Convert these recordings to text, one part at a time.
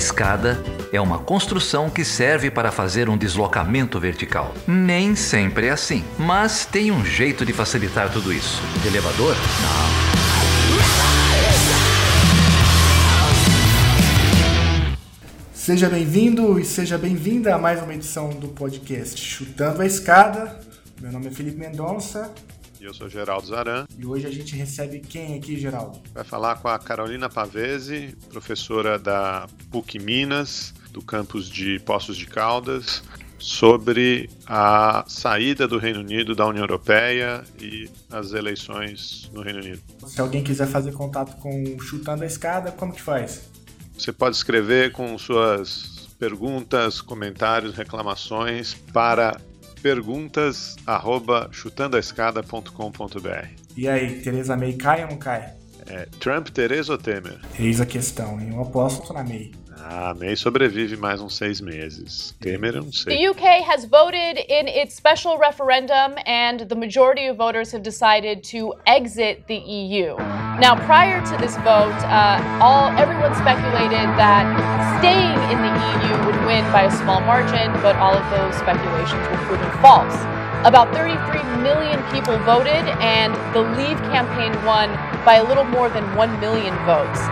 escada é uma construção que serve para fazer um deslocamento vertical. Nem sempre é assim, mas tem um jeito de facilitar tudo isso. De elevador? Não. Seja bem-vindo e seja bem-vinda a mais uma edição do podcast Chutando a Escada. Meu nome é Felipe Mendonça. E eu sou Geraldo Zaran. E hoje a gente recebe quem aqui, Geraldo? Vai falar com a Carolina Pavese, professora da PUC Minas, do campus de Poços de Caldas, sobre a saída do Reino Unido da União Europeia e as eleições no Reino Unido. Se alguém quiser fazer contato com Chutando a Escada, como que faz? Você pode escrever com suas perguntas, comentários, reclamações para perguntas@chutandoaescada.com.br. E aí, Teresa May cai ou não cai? É, Trump, Teresa ou Temer? Eis a questão, hein? Eu aposto na May. Ah, May sobrevive mais uns seis meses. Temer, eu não sei. The UK has voted in its special referendum, and the majority of voters have decided to exit the EU. Now, prior to this vote, uh, all everyone speculated that staying in the EU would win by a small margin, but all of those speculations were proven false. About 33 million people voted, and the Leave campaign won by a little more than 1 million votes.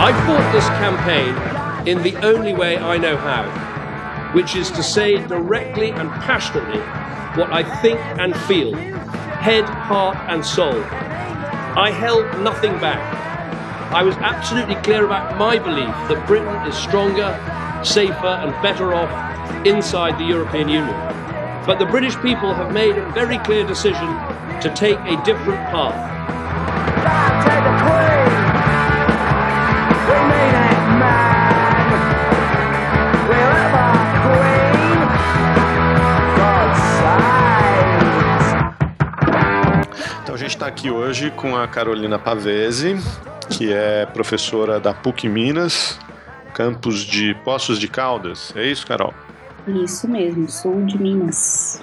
I fought this campaign in the only way I know how, which is to say directly and passionately what I think and feel, head, heart, and soul. I held nothing back. I was absolutely clear about my belief that Britain is stronger, safer, and better off inside the European Union. But the British people have made a very clear decision to take a different path. A gente está aqui hoje com a Carolina Pavese, que é professora da PUC Minas, campus de Poços de Caldas. É isso, Carol? Isso mesmo, sul de Minas.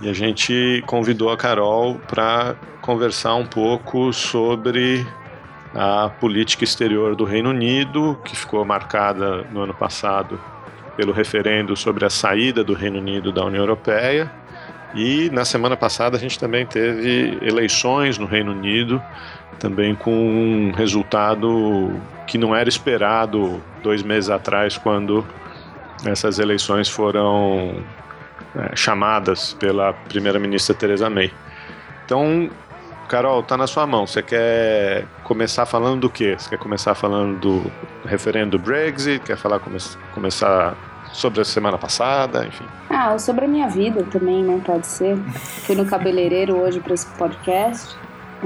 E a gente convidou a Carol para conversar um pouco sobre a política exterior do Reino Unido, que ficou marcada no ano passado pelo referendo sobre a saída do Reino Unido da União Europeia. E na semana passada a gente também teve eleições no Reino Unido, também com um resultado que não era esperado dois meses atrás, quando essas eleições foram é, chamadas pela primeira-ministra Theresa May. Então, Carol, tá na sua mão. Você quer começar falando do quê? Você quer começar falando do referendo do Brexit? Quer falar come começar sobre a semana passada, enfim? Ah, sobre a minha vida também, né? Pode ser. Fui no cabeleireiro hoje para esse podcast.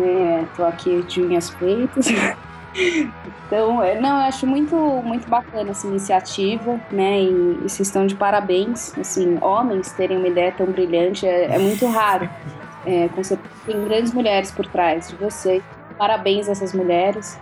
É, tô aqui de unhas feitas. Então, é, não, eu acho muito, muito bacana essa iniciativa, né? E, e vocês estão de parabéns. Assim, homens terem uma ideia tão brilhante é, é muito raro. É, tem grandes mulheres por trás de vocês. Parabéns a essas mulheres.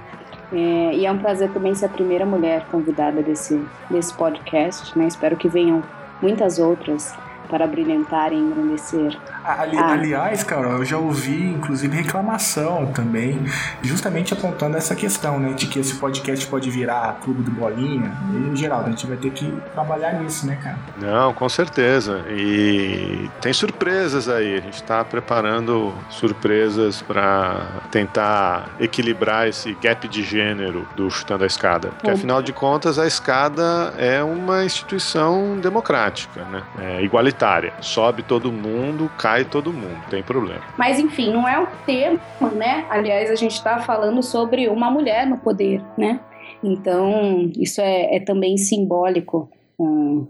É, e é um prazer também ser a primeira mulher convidada desse, desse podcast, né? Espero que venham muitas outras para brilhantar e engrandecer. Ali, Ah. Aliás, Carol, eu já ouvi, inclusive, reclamação também, justamente apontando essa questão, né? De que esse podcast pode virar clube do bolinha. E, Geraldo, a gente vai ter que trabalhar nisso, né, cara? Não, com certeza. E tem surpresas aí. A gente está preparando surpresas para tentar equilibrar esse gap de gênero do Chutando a Escada. Porque, afinal de contas, a escada é uma instituição democrática, né? É igualitária. Sobe todo mundo, cai todo mundo, tem problema. Mas enfim, não é o tema, né? Aliás, a gente está falando sobre uma mulher no poder, né? Então, isso é, é também simbólico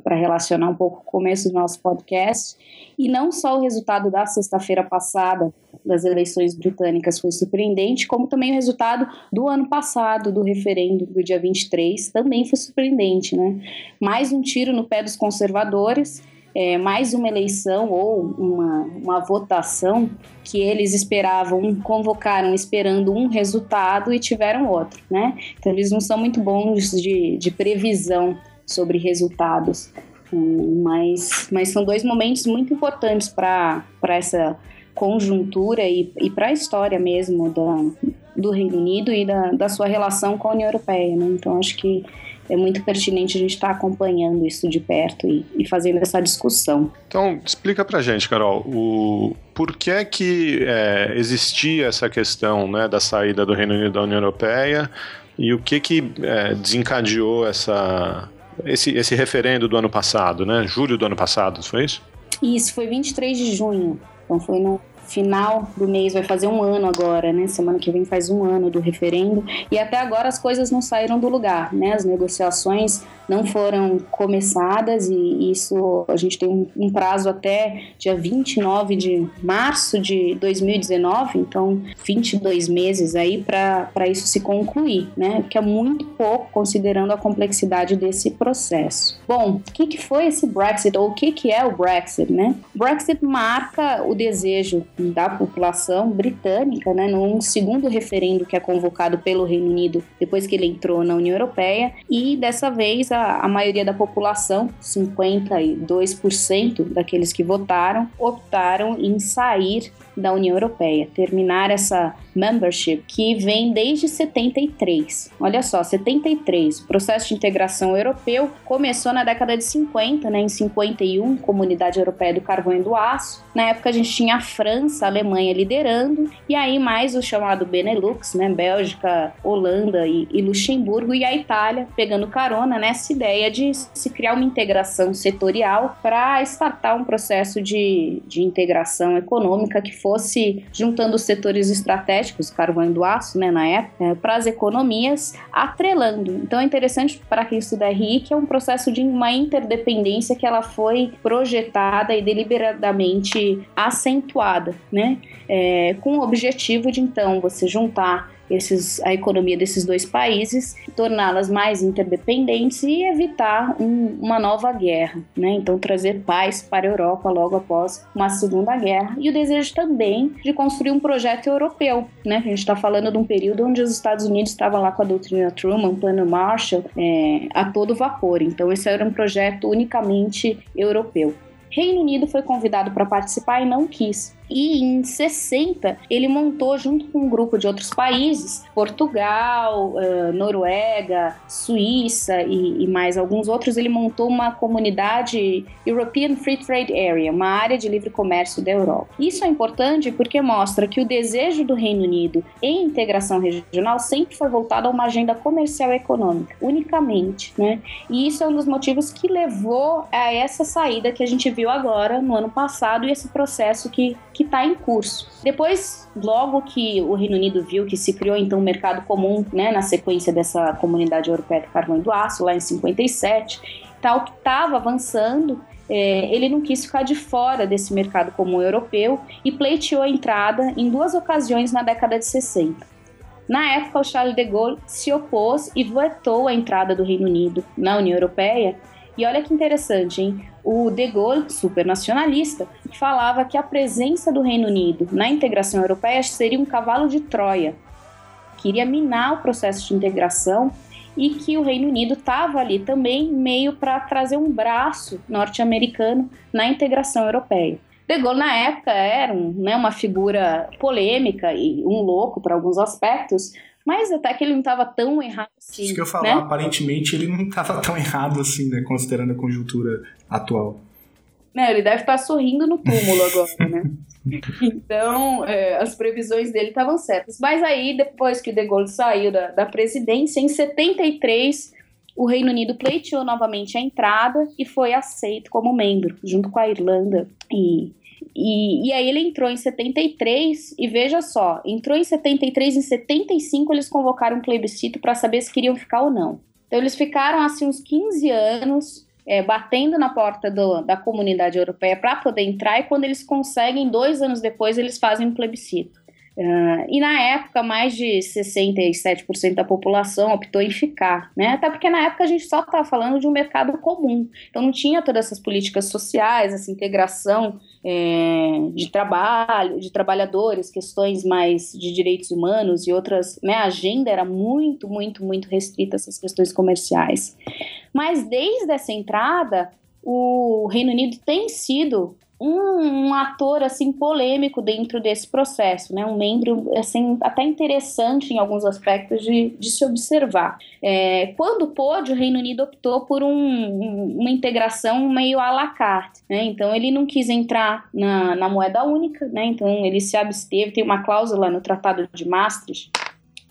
para relacionar um pouco o começo do nosso podcast. E não só o resultado da sexta-feira passada das eleições britânicas foi surpreendente, como também o resultado do ano passado, do referendo do dia 23, também foi surpreendente, né? Mais um tiro no pé dos conservadores, é, mais uma eleição ou uma, uma votação que eles esperavam, convocaram esperando um resultado e tiveram outro, né? Então eles não são muito bons de, de previsão sobre resultados. Hum, mas, mas são dois momentos muito importantes para essa conjuntura e, e para a história mesmo da, do Reino Unido e da, da sua relação com a União Europeia. Né? Então, acho que é muito pertinente a gente estar tá acompanhando isso de perto e, e, fazendo essa discussão. Então, explica pra gente, Carol, o, por que que é, existia essa questão né, da saída do Reino Unido da União Europeia e o que que é, desencadeou essa, esse, esse referendo do ano passado, né? Julho do ano passado, foi isso? Isso, foi 23 de junho. Então foi no final do mês, vai fazer um ano agora, né? Semana que vem faz um ano do referendo. E até agora as coisas não saíram do lugar, né? As negociações não foram começadas e isso a gente tem um, prazo até dia 29 de março de 2019, então 22 meses aí para isso se concluir, né? Que é muito pouco considerando a complexidade desse processo. Bom, o que, que foi esse Brexit ou o que, que é o Brexit, né? Brexit marca o desejo da população britânica, né, num segundo referendo que é convocado pelo Reino Unido depois que ele entrou na União Europeia, e dessa vez a, a maioria da população, 52% daqueles que votaram, optaram em sair da União Europeia, terminar essa membership que vem desde 73. Olha só, 73. O processo de integração europeu começou na década de 50, né, em 51, Comunidade Europeia do Carvão e do Aço. Na época a gente tinha a França, a Alemanha liderando, e aí mais o chamado Benelux, né, Bélgica, Holanda e, e Luxemburgo, e a Itália pegando carona nessa ideia de se criar uma integração setorial para startar um processo de, de integração econômica que fosse juntando os setores estratégicos, carvão e do aço, né, na época, para as economias, atrelando. Então é interessante para quem estuda RI que é um processo de uma interdependência que ela foi projetada e deliberadamente acentuada, né, é, com o objetivo de então você juntar esses, a economia desses dois países, torná-las mais interdependentes e evitar um, uma nova guerra, né? Então trazer paz para a Europa logo após uma segunda guerra e o desejo também de construir um projeto europeu, né? A gente está falando de um período onde os Estados Unidos estavam lá com a doutrina Truman, plano Marshall, é, a todo vapor. Então esse era um projeto unicamente europeu. Reino Unido foi convidado para participar e não quis. E em 60 ele montou junto com um grupo de outros países, Portugal, uh, Noruega, Suíça e, mais alguns outros, ele montou uma comunidade European Free Trade Area, uma área de livre comércio da Europa. Isso é importante porque mostra que o desejo do Reino Unido em integração regional sempre foi voltado a uma agenda comercial e econômica, unicamente, né? E isso é um dos motivos que levou a essa saída que a gente viu agora no ano passado e esse processo que que está em curso. Depois, logo que o Reino Unido viu que se criou então um mercado comum, né, na sequência dessa comunidade europeia do carvão e do aço, lá em 57, tal que estava avançando, é, ele não quis ficar de fora desse mercado comum europeu e pleiteou a entrada em duas ocasiões na década de 60. Na época, o Charles de Gaulle se opôs e vetou a entrada do Reino Unido na União Europeia. E olha que interessante, hein? o De Gaulle, supernacionalista, falava que a presença do Reino Unido na integração europeia seria um cavalo de Troia, queria minar o processo de integração e que o Reino Unido estava ali também meio para trazer um braço norte-americano na integração europeia. De Gaulle, na época, era um, né, uma figura polêmica e um louco para alguns aspectos, mas até que ele não estava tão errado assim. Isso que eu falar, né? aparentemente ele não estava tão errado assim, né? Considerando a conjuntura atual. Né, ele deve estar sorrindo no túmulo agora, né? Então, é, as previsões dele estavam certas. Mas aí, depois que o De Gaulle saiu da, da presidência, em 73, o Reino Unido pleiteou novamente a entrada e foi aceito como membro, junto com a Irlanda e e, e aí ele entrou em 73 e veja só, entrou em 73 em 75 eles convocaram um plebiscito para saber se queriam ficar ou não. Então eles ficaram assim uns 15 anos é, batendo na porta do, da comunidade europeia para poder entrar e quando eles conseguem, dois anos depois, eles fazem um plebiscito. Uh, e na época, mais de 67% da população optou em ficar, né? Até porque na época a gente só estava falando de um mercado comum, então não tinha todas essas políticas sociais, essa integração é, de trabalho, de trabalhadores, questões mais de direitos humanos e outras, né? A agenda era muito, muito, muito restrita a essas questões comerciais. Mas desde essa entrada, o Reino Unido tem sido um, um, ator assim polêmico dentro desse processo, né? Um membro assim até interessante em alguns aspectos de, de se observar. É, quando pôde, o Reino Unido optou por um, uma integração meio à la carte, né? Então ele não quis entrar na, na moeda única, né? Então ele se absteve. Tem uma cláusula no Tratado de Maastricht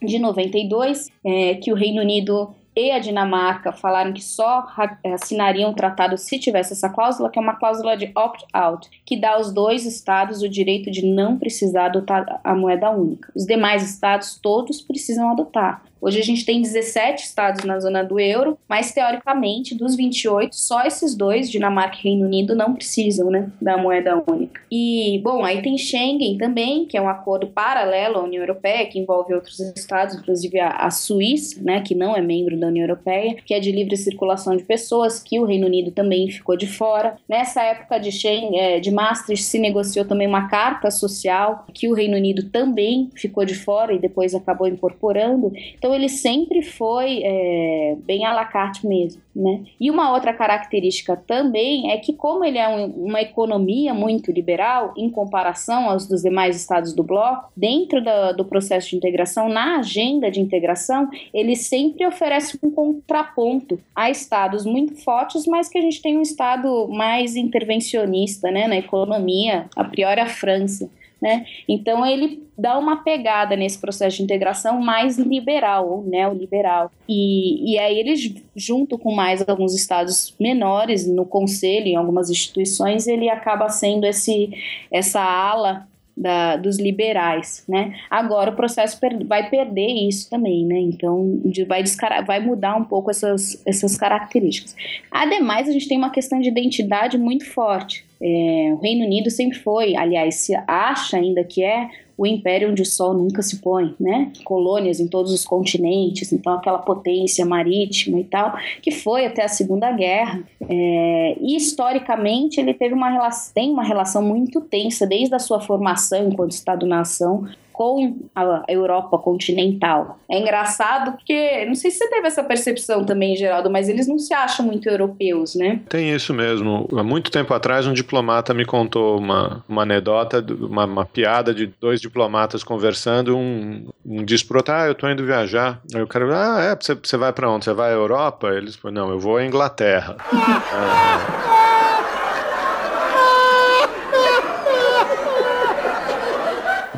de 92 é, que o Reino Unido e a Dinamarca falaram que só assinariam o tratado se tivesse essa cláusula, que é uma cláusula de opt-out, que dá aos dois estados o direito de não precisar adotar a moeda única. Os demais estados todos precisam adotar. Hoje a gente tem 17 estados na zona do euro, mas teoricamente, dos 28, só esses dois, Dinamarca e Reino Unido, não precisam né, da moeda única. E, bom, aí tem Schengen também, que é um acordo paralelo à União Europeia, que envolve outros estados, inclusive a, Suíça, né, que não é membro da União Europeia, que é de livre circulação de pessoas, que o Reino Unido também ficou de fora. Nessa época de Schengen, é, de Maastricht, se negociou também uma carta social, que o Reino Unido também ficou de fora e depois acabou incorporando. Então, então ele sempre foi é, bem à la carte mesmo, né? E uma outra característica também é que como ele é um, uma economia muito liberal em comparação aos dos demais estados do bloco, dentro do, do processo de integração, na agenda de integração, ele sempre oferece um contraponto a estados muito fortes, mas que a gente tem um estado mais intervencionista, né, na economia, a priori a França. Né? Então ele dá uma pegada nesse processo de integração mais liberal ou neoliberal. E, e aí eles, junto com mais alguns estados menores no conselho, em algumas instituições, ele acaba sendo esse, essa ala da, dos liberais, né? Agora o processo per, vai perder isso também, né? Então vai, vai mudar um pouco essas, essas características. Ademais, a gente tem uma questão de identidade muito forte. É, o Reino Unido sempre foi, aliás, se acha ainda que é o império onde o sol nunca se põe, né? Colônias em todos os continentes, então aquela potência marítima e tal, que foi até a Segunda Guerra. É, e historicamente ele teve uma relação, tem uma relação muito tensa desde a sua formação enquanto Estado-nação com a Europa continental. É engraçado porque, não sei se você teve essa percepção também, Geraldo, mas eles não se acham muito europeus, né? Tem isso mesmo. Há muito tempo atrás, um diplomata me contou uma, uma anedota, uma, uma piada de dois diplomatas conversando. Um, um disse pro outro: Ah, eu tô indo viajar. Aí o cara, ah, é, você, você vai para onde? Você vai à Europa? Eles, não, eu vou à Inglaterra. ah,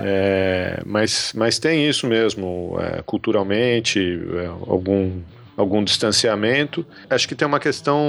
É, mas, mas tem isso mesmo, é, culturalmente, é, algum, algum distanciamento. Acho que tem uma questão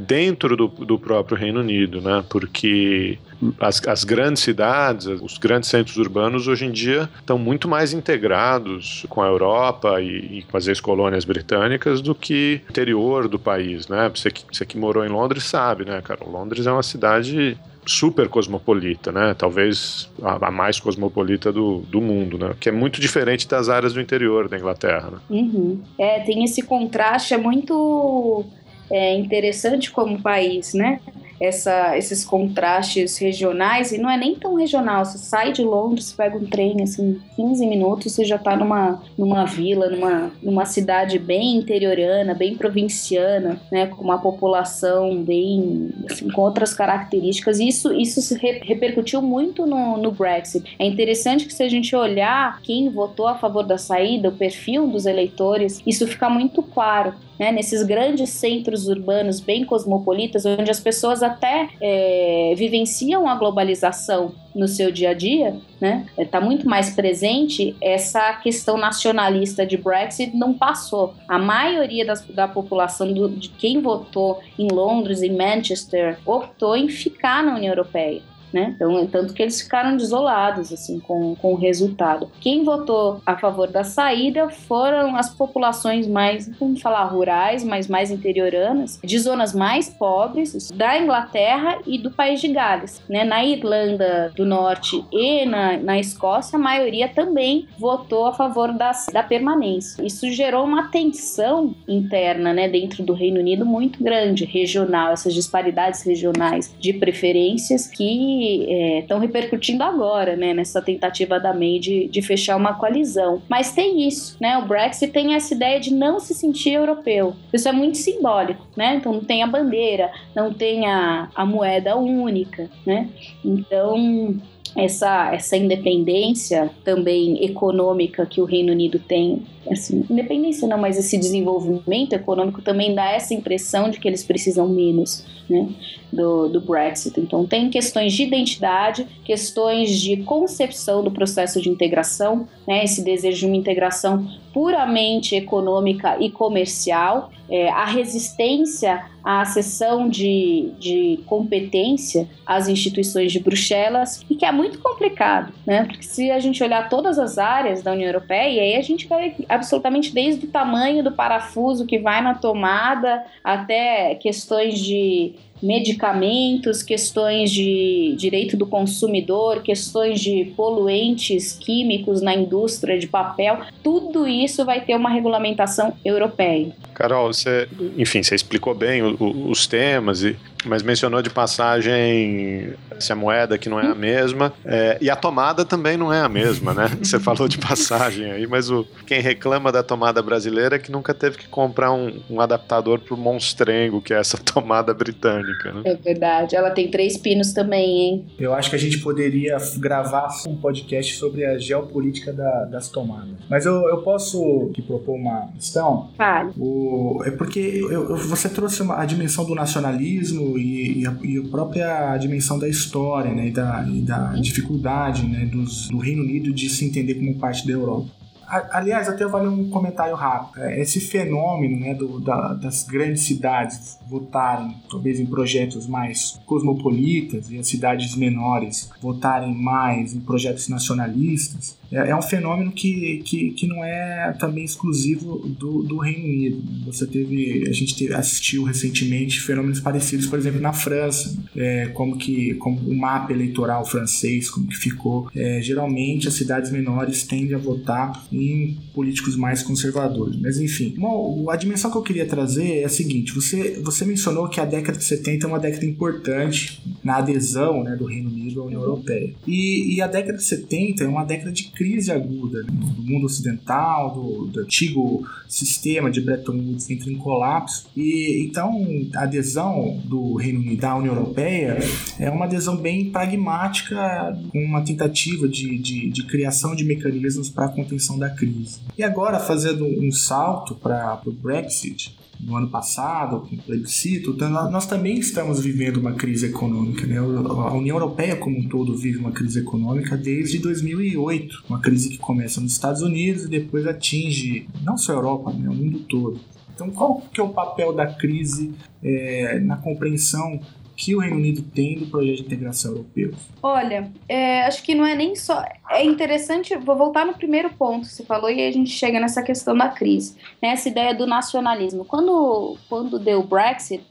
dentro do, do próprio Reino Unido, né? porque as, as, grandes cidades, os grandes centros urbanos hoje em dia estão muito mais integrados com a Europa e, e com as ex-colônias britânicas do que o interior do país, né? Você que, você que morou em Londres sabe, né, cara? Londres é uma cidade super cosmopolita, né? Talvez a, a, mais cosmopolita do, do mundo, né? Que é muito diferente das áreas do interior da Inglaterra. Né? Uhum. É, tem esse contraste, é muito é, interessante como país, né? Essa, esses contrastes regionais, e não é nem tão regional. Você sai de Londres, pega um trem, assim, 15 minutos, você já está numa, numa vila, numa, numa cidade bem interiorana, bem provinciana, né, com uma população bem, assim, com outras características. E isso, isso se re, repercutiu muito no, no Brexit. É interessante que se a gente olhar quem votou a favor da saída, o perfil dos eleitores, isso fica muito claro né, nesses grandes centros urbanos bem cosmopolitas, onde as pessoas até é, vivenciam a globalização no seu dia a dia, né? Está muito mais presente. Essa questão nacionalista de Brexit não passou. A maioria das, da população do, de quem votou em Londres, em Manchester, optou em ficar na União Europeia né? Então, tanto que eles ficaram desolados assim com, com o resultado. Quem votou a favor da saída foram as populações mais, vamos falar, rurais, mas mais interioranas, de zonas mais pobres da Inglaterra e do país de Gales, né? Na Irlanda do Norte e na, na Escócia, a maioria também votou a favor das, da permanência. Isso gerou uma tensão interna, né, dentro do Reino Unido muito grande, regional, essas disparidades regionais de preferências que que estão é, repercutindo agora, né, nessa tentativa da May de, de fechar uma coalizão. Mas tem isso, né? O Brexit tem essa ideia de não se sentir europeu. Isso é muito simbólico, né? Então não tem a bandeira, não tem a, a moeda única, né? Então essa, essa independência também econômica que o Reino Unido tem, assim, independência não, mas esse desenvolvimento econômico também dá essa impressão de que eles precisam menos né, do, do Brexit. Então, tem questões de identidade, questões de concepção do processo de integração, né, esse desejo de uma integração puramente econômica e comercial, é, a resistência à cessão de, de competência às instituições de Bruxelas, e que é muito complicado, né? Porque se a gente olhar todas as áreas da União Europeia, aí a gente vai absolutamente desde o tamanho do parafuso que vai na tomada até questões de medicamentos, questões de direito do consumidor, questões de poluentes químicos na indústria de papel, tudo isso vai ter uma regulamentação europeia. Carol, você, enfim, você explicou bem o, o, os temas e mas mencionou de passagem se a moeda que não é a mesma é, e a tomada também não é a mesma, né? Você falou de passagem aí, mas o, quem reclama da tomada brasileira é que nunca teve que comprar um, um adaptador pro monstrengo, que é essa tomada britânica, né? É verdade, ela tem três pinos também, hein? Eu acho que a gente poderia gravar um podcast sobre a geopolítica da, das tomadas. Mas eu, eu posso te propor uma questão? Fale. O, é porque eu, eu, você trouxe uma, a dimensão do nacionalismo e, e, a, e, a, própria dimensão da história né, e, da, e da dificuldade né, dos, do Reino Unido de se entender como parte da Europa. Aliás, até vale um comentário rápido. É, esse fenômeno né, do, da, das grandes cidades votarem, talvez, em projetos mais cosmopolitas e as cidades menores votarem mais em projetos nacionalistas, é, é um fenômeno que, que, que não é também exclusivo do, do Reino Unido. Você teve, a gente teve, assistiu recentemente fenômenos parecidos, por exemplo, na França, é, como que como o mapa eleitoral francês, como que ficou. É, geralmente as cidades menores tendem a votar em políticos mais conservadores. Mas enfim, uma, a dimensão que eu queria trazer é a seguinte: você, você mencionou que a década de 70 é uma década importante na adesão né, do Reino Unido à União Europeia. E, e a década de 70 é uma década de crise aguda né, do mundo ocidental, do, do, antigo sistema de Bretton Woods entra em colapso. E então a adesão do Reino Unido à União Europeia é uma adesão bem pragmática, com uma tentativa de, de, de criação de mecanismos para a contenção da crise. E agora, fazendo um salto para o Brexit, no ano passado, com o plebiscito, então nós também estamos vivendo uma crise econômica. Né? A União Europeia como um todo vive uma crise econômica desde 2008, uma crise que começa nos Estados Unidos e depois atinge não só a Europa, né? o mundo todo. Então, qual que é o papel da crise é, na compreensão que o Reino Unido tem do projeto de integração europeu? Olha, é, acho que não é nem só. É interessante, vou voltar no primeiro ponto que você falou e aí a gente chega nessa questão da crise, né, essa ideia do nacionalismo. Quando, quando deu o Brexit,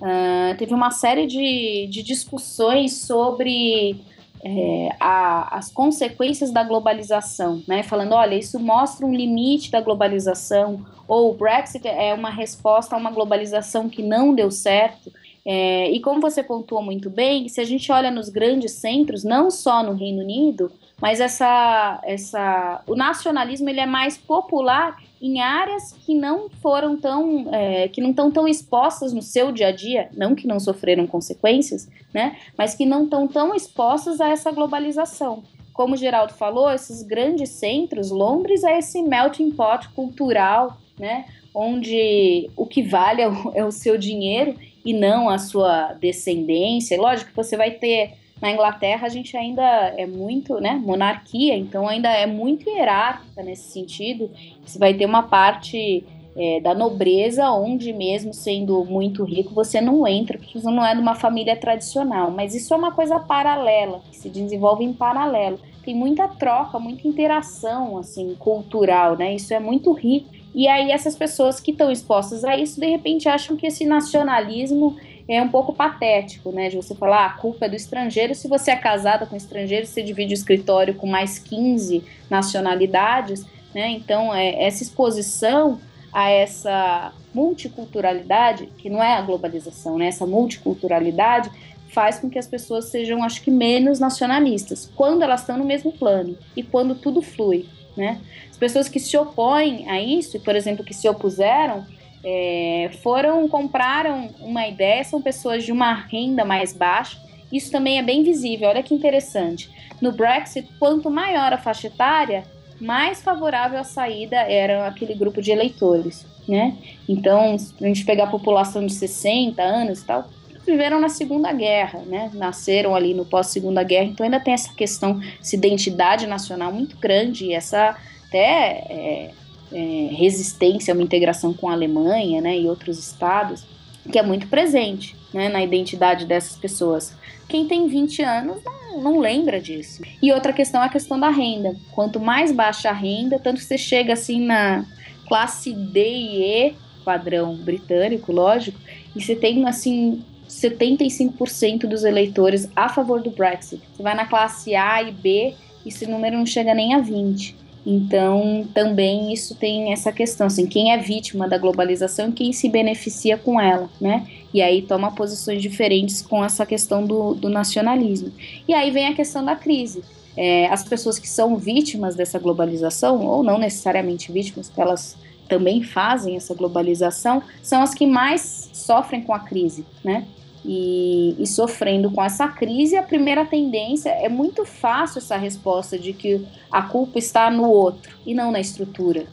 uh, teve uma série de, de discussões sobre é, a, as consequências da globalização, né? Falando, olha, isso mostra um limite da globalização, ou o Brexit é uma resposta a uma globalização que não deu certo. É, e como você pontuou muito bem, se a gente olha nos grandes centros, não só no Reino Unido, mas essa, essa, o nacionalismo ele é mais popular em áreas que não foram tão, é, que não estão tão expostas no seu dia a dia, não que não sofreram consequências, né, mas que não estão tão expostas a essa globalização. Como o Geraldo falou, esses grandes centros, Londres é esse melting pot cultural, né, onde o que vale é o, é o seu dinheiro e não a sua descendência. Lógico que você vai ter na Inglaterra a gente ainda é muito, né, monarquia, então ainda é muito hierárquica nesse sentido. Você vai ter uma parte é, da nobreza, onde mesmo sendo muito rico, você não entra, porque você não é de uma família tradicional. Mas isso é uma coisa paralela, que se desenvolve em paralelo. Tem muita troca, muita interação, assim, cultural, né? Isso é muito rico. E aí essas pessoas que estão expostas a isso, de repente acham que esse nacionalismo é um pouco patético, né? De você falar, ah, a culpa é do estrangeiro. Se você é casada com estrangeiro, você divide o escritório com mais 15 nacionalidades, né? Então, é, essa exposição a essa multiculturalidade, que não é a globalização, né? Essa multiculturalidade faz com que as pessoas sejam, acho que, menos nacionalistas, quando elas estão no mesmo plano e quando tudo flui, né? As pessoas que se opõem a isso, por exemplo, que se opuseram, é, foram, compraram uma ideia, são pessoas de uma renda mais baixa, isso também é bem visível, olha que interessante. No Brexit, quanto maior a faixa etária, mais favorável à saída era aquele grupo de eleitores, né? Então, se a gente pegar a população de 60 anos e tal, viveram na Segunda Guerra, né? Nasceram ali no pós-Segunda Guerra, então ainda tem essa questão, essa identidade nacional muito grande e essa até é, é, resistência a uma integração com a Alemanha, né? E outros estados, que é muito presente, né? Na identidade dessas pessoas. Quem tem 20 anos não, não lembra disso. E outra questão é a questão da renda. Quanto mais baixa a renda, tanto que você chega assim na classe D e E, padrão britânico, lógico, e você tem assim 75% dos eleitores a favor do Brexit. Você vai na classe A e B, esse número não chega nem a 20. Então, também isso tem essa questão, assim, quem é vítima da globalização e quem se beneficia com ela, né? E aí toma posições diferentes com essa questão do, do nacionalismo. E aí vem a questão da crise. É, as pessoas que são vítimas dessa globalização, ou não necessariamente vítimas, porque elas também fazem essa globalização, são as que mais sofrem com a crise, né? E, e, sofrendo com essa crise, a primeira tendência é muito fácil essa resposta de que a culpa está no outro e não na estrutura.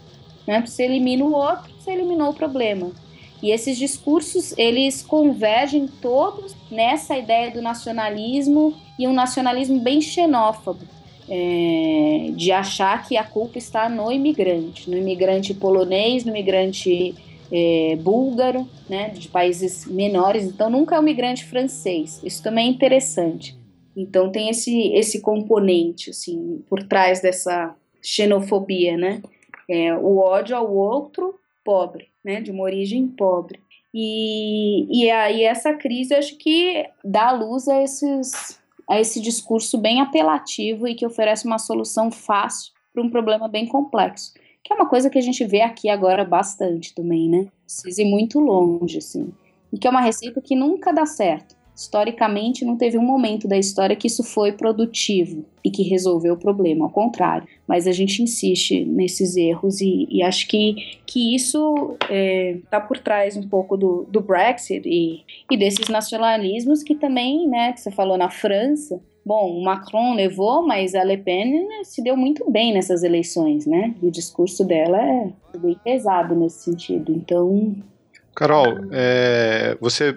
Né? Você elimina o outro, você eliminou o problema. E esses discursos, eles convergem todos nessa ideia do nacionalismo e um nacionalismo bem xenófobo, é, de achar que a culpa está no imigrante, no imigrante polonês, no imigrante é, búlgaro, né, de países menores, então nunca é um migrante francês. Isso também é interessante. Então tem esse, esse componente assim por trás dessa xenofobia, né? É, o ódio ao outro pobre, né, de uma origem pobre. E, e aí essa crise acho que dá luz a, esses, a esse discurso bem apelativo e que oferece uma solução fácil para um problema bem complexo que é uma coisa que a gente vê aqui agora bastante também, né? Precisa ir muito longe, assim. E que é uma receita que nunca dá certo. Historicamente, não teve um momento da história que isso foi produtivo e que resolveu o problema, ao contrário. Mas a gente insiste nesses erros e, e acho que, que isso está é, tá por trás um pouco do, do Brexit e, e desses nacionalismos que também, né, que você falou na França, Bom, o Macron levou, mas a Le Pen né, se deu muito bem nessas eleições, né? E o discurso dela é bem pesado nesse sentido. Então. Carol, é, você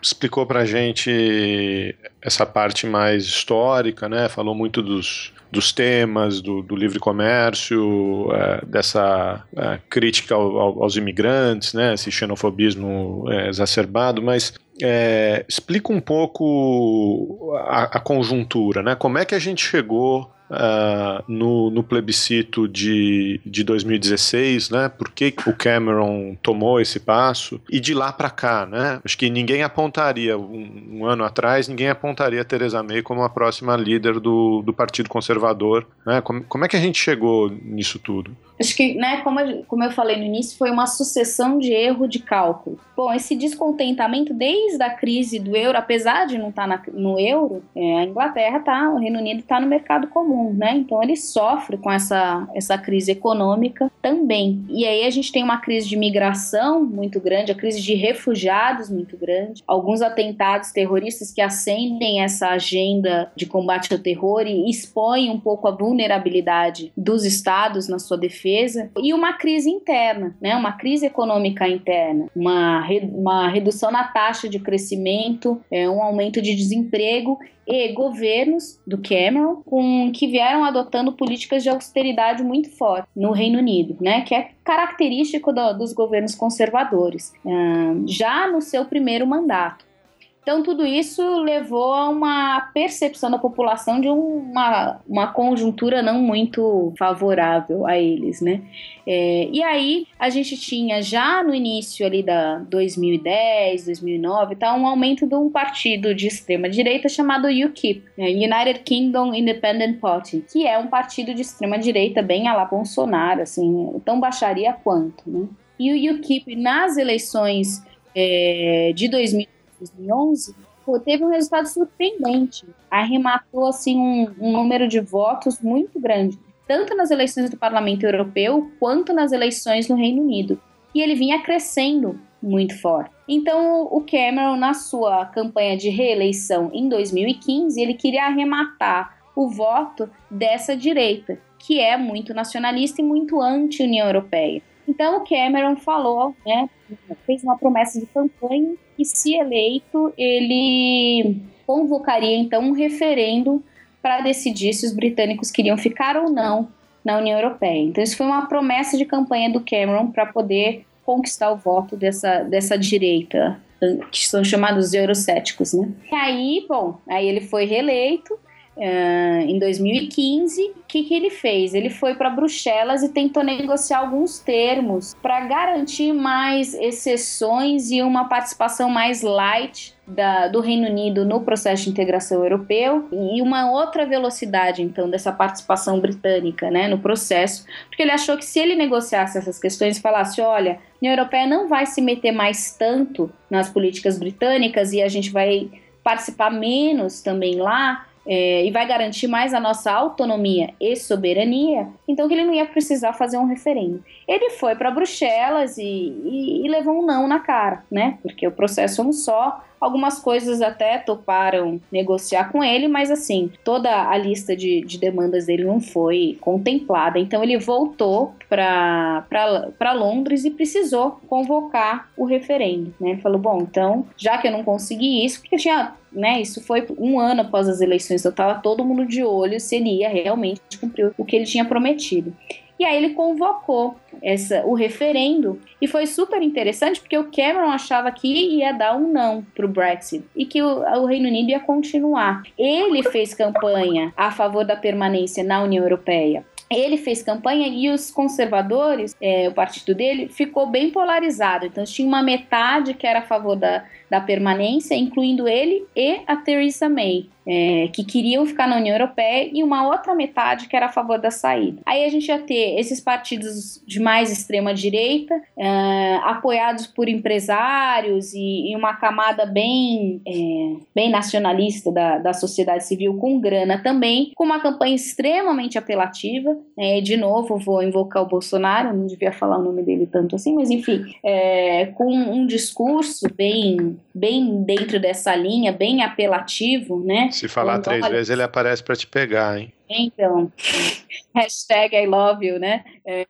explicou pra gente essa parte mais histórica, né? Falou muito dos, dos temas, do, do livre comércio, é, dessa é, crítica ao, aos imigrantes, né? Esse xenofobismo é, exacerbado, mas é, explica um pouco a, a, conjuntura, né? Como é que a gente chegou uh, no, no, plebiscito de, de 2016, né? Por que o Cameron tomou esse passo e de lá para cá, né? Acho que ninguém apontaria um, um, ano atrás, ninguém apontaria a Theresa May como a próxima líder do, do Partido Conservador, né? Como, como é que a gente chegou nisso tudo? Acho que, né, como, como eu falei no início, foi uma sucessão de erro de cálculo. Bom, esse descontentamento desde a crise do euro, apesar de não estar tá no euro, é, a Inglaterra tá, o Reino Unido está no mercado comum, né? Então ele sofre com essa, essa crise econômica também. E aí a gente tem uma crise de migração muito grande, a crise de refugiados muito grande, alguns atentados terroristas que acendem essa agenda de combate ao terror e expõem um pouco a vulnerabilidade dos estados na sua defesa defesa e uma crise interna, né? Uma crise econômica interna, uma, re, uma redução na taxa de crescimento, é, um aumento de desemprego e governos do Cameron com, que vieram adotando políticas de austeridade muito fortes no Reino Unido, né, que é característico do, dos governos conservadores, uh, já no seu primeiro mandato. Então, tudo isso levou a uma percepção da população de uma, uma conjuntura não muito favorável a eles, né? É, e aí, a gente tinha já no início ali da 2010, 2009, tá, um aumento de um partido de extrema-direita chamado UKIP, né? United Kingdom Independent Party, que é um partido de extrema-direita bem a la Bolsonaro, assim, tão baixaria quanto, né? E o UKIP, nas eleições é, de 2010, 2011, teve um resultado surpreendente. Arrematou assim um, um número de votos muito grande, tanto nas eleições do Parlamento Europeu quanto nas eleições no Reino Unido. E ele vinha crescendo muito forte. Então, o Cameron, na sua campanha de reeleição em 2015, ele queria arrematar o voto dessa direita, que é muito nacionalista e muito anti-União Europeia. Então, o Cameron falou, né, fez uma promessa de campanha que, se eleito, ele convocaria então um referendo para decidir se os britânicos queriam ficar ou não na União Europeia. Então, isso foi uma promessa de campanha do Cameron para poder conquistar o voto dessa, dessa direita, que são chamados eurocéticos, né? E aí, bom, aí ele foi reeleito em 2015. O que, que ele fez? Ele foi para Bruxelas e tentou negociar alguns termos para garantir mais exceções e uma participação mais light da, do Reino Unido no processo de integração europeu e uma outra velocidade, então, dessa participação britânica né, no processo, porque ele achou que se ele negociasse essas questões e falasse: olha, a União Europeia não vai se meter mais tanto nas políticas britânicas e a gente vai participar menos também lá, é, e vai garantir mais a nossa autonomia e soberania, então que ele não ia precisar fazer um referendo. Ele foi para Bruxelas e, e, e, levou um não na cara, né? Porque o processo é um só. Algumas coisas até toparam negociar com ele, mas assim, toda a lista de, de demandas dele não foi contemplada. Então ele voltou para Londres e precisou convocar o referendo. Né? Ele falou: bom, então, já que eu não consegui isso, porque tinha né, isso foi um ano após as eleições, então estava todo mundo de olho se ele ia realmente cumprir o que ele tinha prometido. E aí ele convocou essa, o referendo e foi super interessante porque o Cameron achava que ia dar um não para o Brexit e que o, o, Reino Unido ia continuar. Ele fez campanha a favor da permanência na União Europeia ele fez campanha e os conservadores, é, o partido dele, ficou bem polarizado. Então tinha uma metade que era a favor da, da permanência, incluindo ele e a Theresa May é, que queriam ficar na União Europeia e uma outra metade que era a favor da saída. Aí a gente ia ter esses partidos de mais extrema direita, é, apoiados por empresários e, e uma camada bem, é, bem nacionalista da, da sociedade civil com grana também, com uma campanha extremamente apelativa. É, de novo, vou invocar o Bolsonaro, não devia falar o nome dele tanto assim, mas enfim, é, com um discurso bem, bem dentro dessa linha, bem apelativo, né? Se falar então, três vezes, ele aparece para te pegar, hein? Então, hashtag I love you, né? É,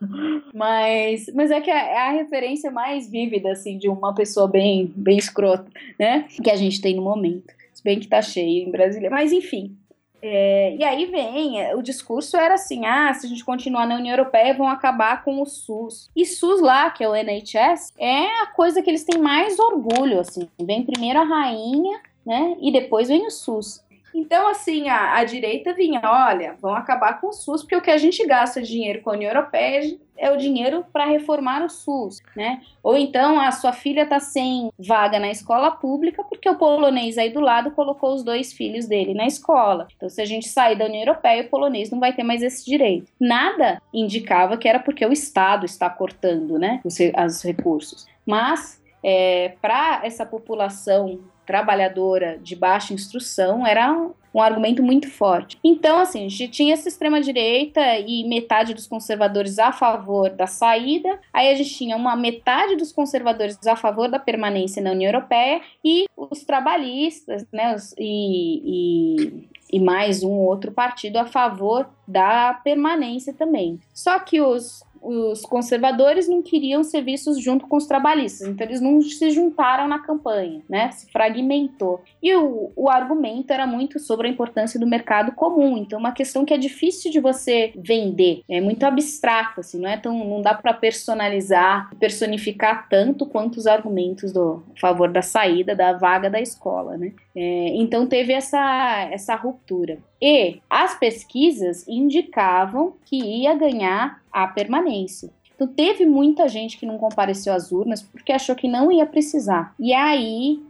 mas, mas é que é, é a referência mais vívida, assim, de uma pessoa bem, bem escrota, né? Que a gente tem no momento. Se bem que tá cheio em Brasília. Mas, enfim. É, e aí vem, é, o discurso era assim, ah, se a gente continuar na União Europeia, vão acabar com o SUS. E SUS lá, que é o NHS, é a coisa que eles têm mais orgulho, assim. Vem primeiro a rainha, né? E depois vem o SUS. Então, assim, a, a direita vinha, olha, vão acabar com o SUS, porque o que a gente gasta dinheiro com a União Europeia é o dinheiro para reformar o SUS, né? Ou então a sua filha está sem vaga na escola pública porque o polonês aí do lado colocou os dois filhos dele na escola. Então, se a gente sair da União Europeia, o polonês não vai ter mais esse direito. Nada indicava que era porque o Estado está cortando, né, os, os recursos. Mas é, para essa população trabalhadora de baixa instrução era um, um argumento muito forte. Então, assim, a gente tinha essa extrema-direita e metade dos conservadores a favor da saída, aí a gente tinha uma metade dos conservadores a favor da permanência na União Europeia e os trabalhistas, né, os, e, e, e mais um outro partido a favor da permanência também. Só que os os conservadores não queriam ser vistos junto com os trabalhistas, então eles não se juntaram na campanha, né? Se fragmentou. E o, o argumento era muito sobre a importância do mercado comum, então uma questão que é difícil de você vender, é muito abstrata, assim, não é tão, não dá para personalizar, personificar tanto quanto os argumentos do favor da saída da vaga da escola, né? É, então teve essa, essa ruptura. E as pesquisas indicavam que ia ganhar a permanência. Então teve muita gente que não compareceu às urnas porque achou que não ia precisar. E aí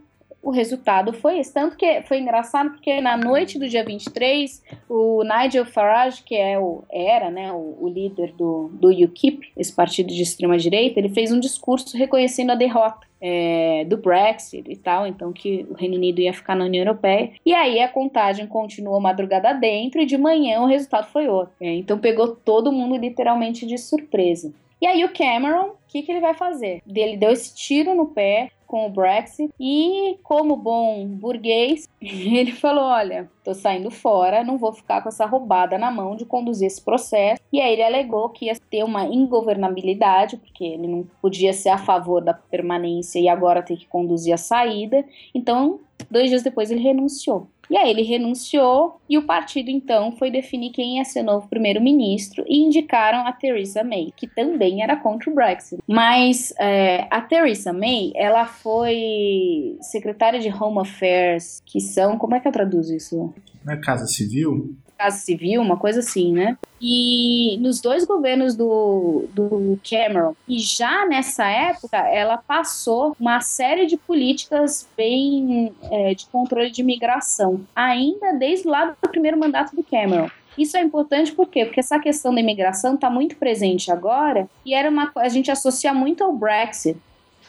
o resultado foi esse. Tanto que foi engraçado porque na noite do dia 23, o Nigel Farage, que é o, era né, o, o líder do, do UKIP, esse partido de extrema-direita, ele fez um discurso reconhecendo a derrota. é, do Brexit e tal, então que o Reino Unido ia ficar na União Europeia. E aí a contagem continuou madrugada dentro e de manhã o resultado foi outro. É, então pegou todo mundo literalmente de surpresa. E aí o Cameron, o que, que ele vai fazer? Ele deu esse tiro no pé com o Brexit e, como bom burguês, ele falou: Olha, tô saindo fora, não vou ficar com essa roubada na mão de conduzir esse processo. E aí ele alegou que ia ter uma ingovernabilidade, porque ele não podia ser a favor da permanência e agora ter que conduzir a saída. Então, dois dias depois, ele renunciou. E aí ele renunciou e o partido então foi definir quem ia ser o novo primeiro-ministro e indicaram a Theresa May, que também era contra o Brexit. Mas é, a Theresa May, ela foi secretária de Home Affairs, que são, como é que eu traduzo isso? Na Casa Civil, Casa Civil, uma coisa assim, né? E nos dois governos do, do Cameron, e já nessa época, ela passou uma série de políticas bem é, de controle de imigração, ainda desde lá do primeiro mandato do Cameron. Isso é importante por quê? Porque essa questão da imigração está muito presente agora e era uma a gente associa muito ao Brexit,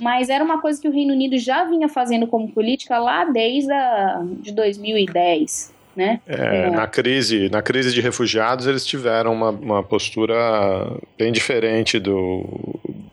mas era uma coisa que o Reino Unido já vinha fazendo como política lá desde a, de 2010, né? É, É. Na, crise, na crise de refugiados, eles tiveram uma, uma postura bem diferente do,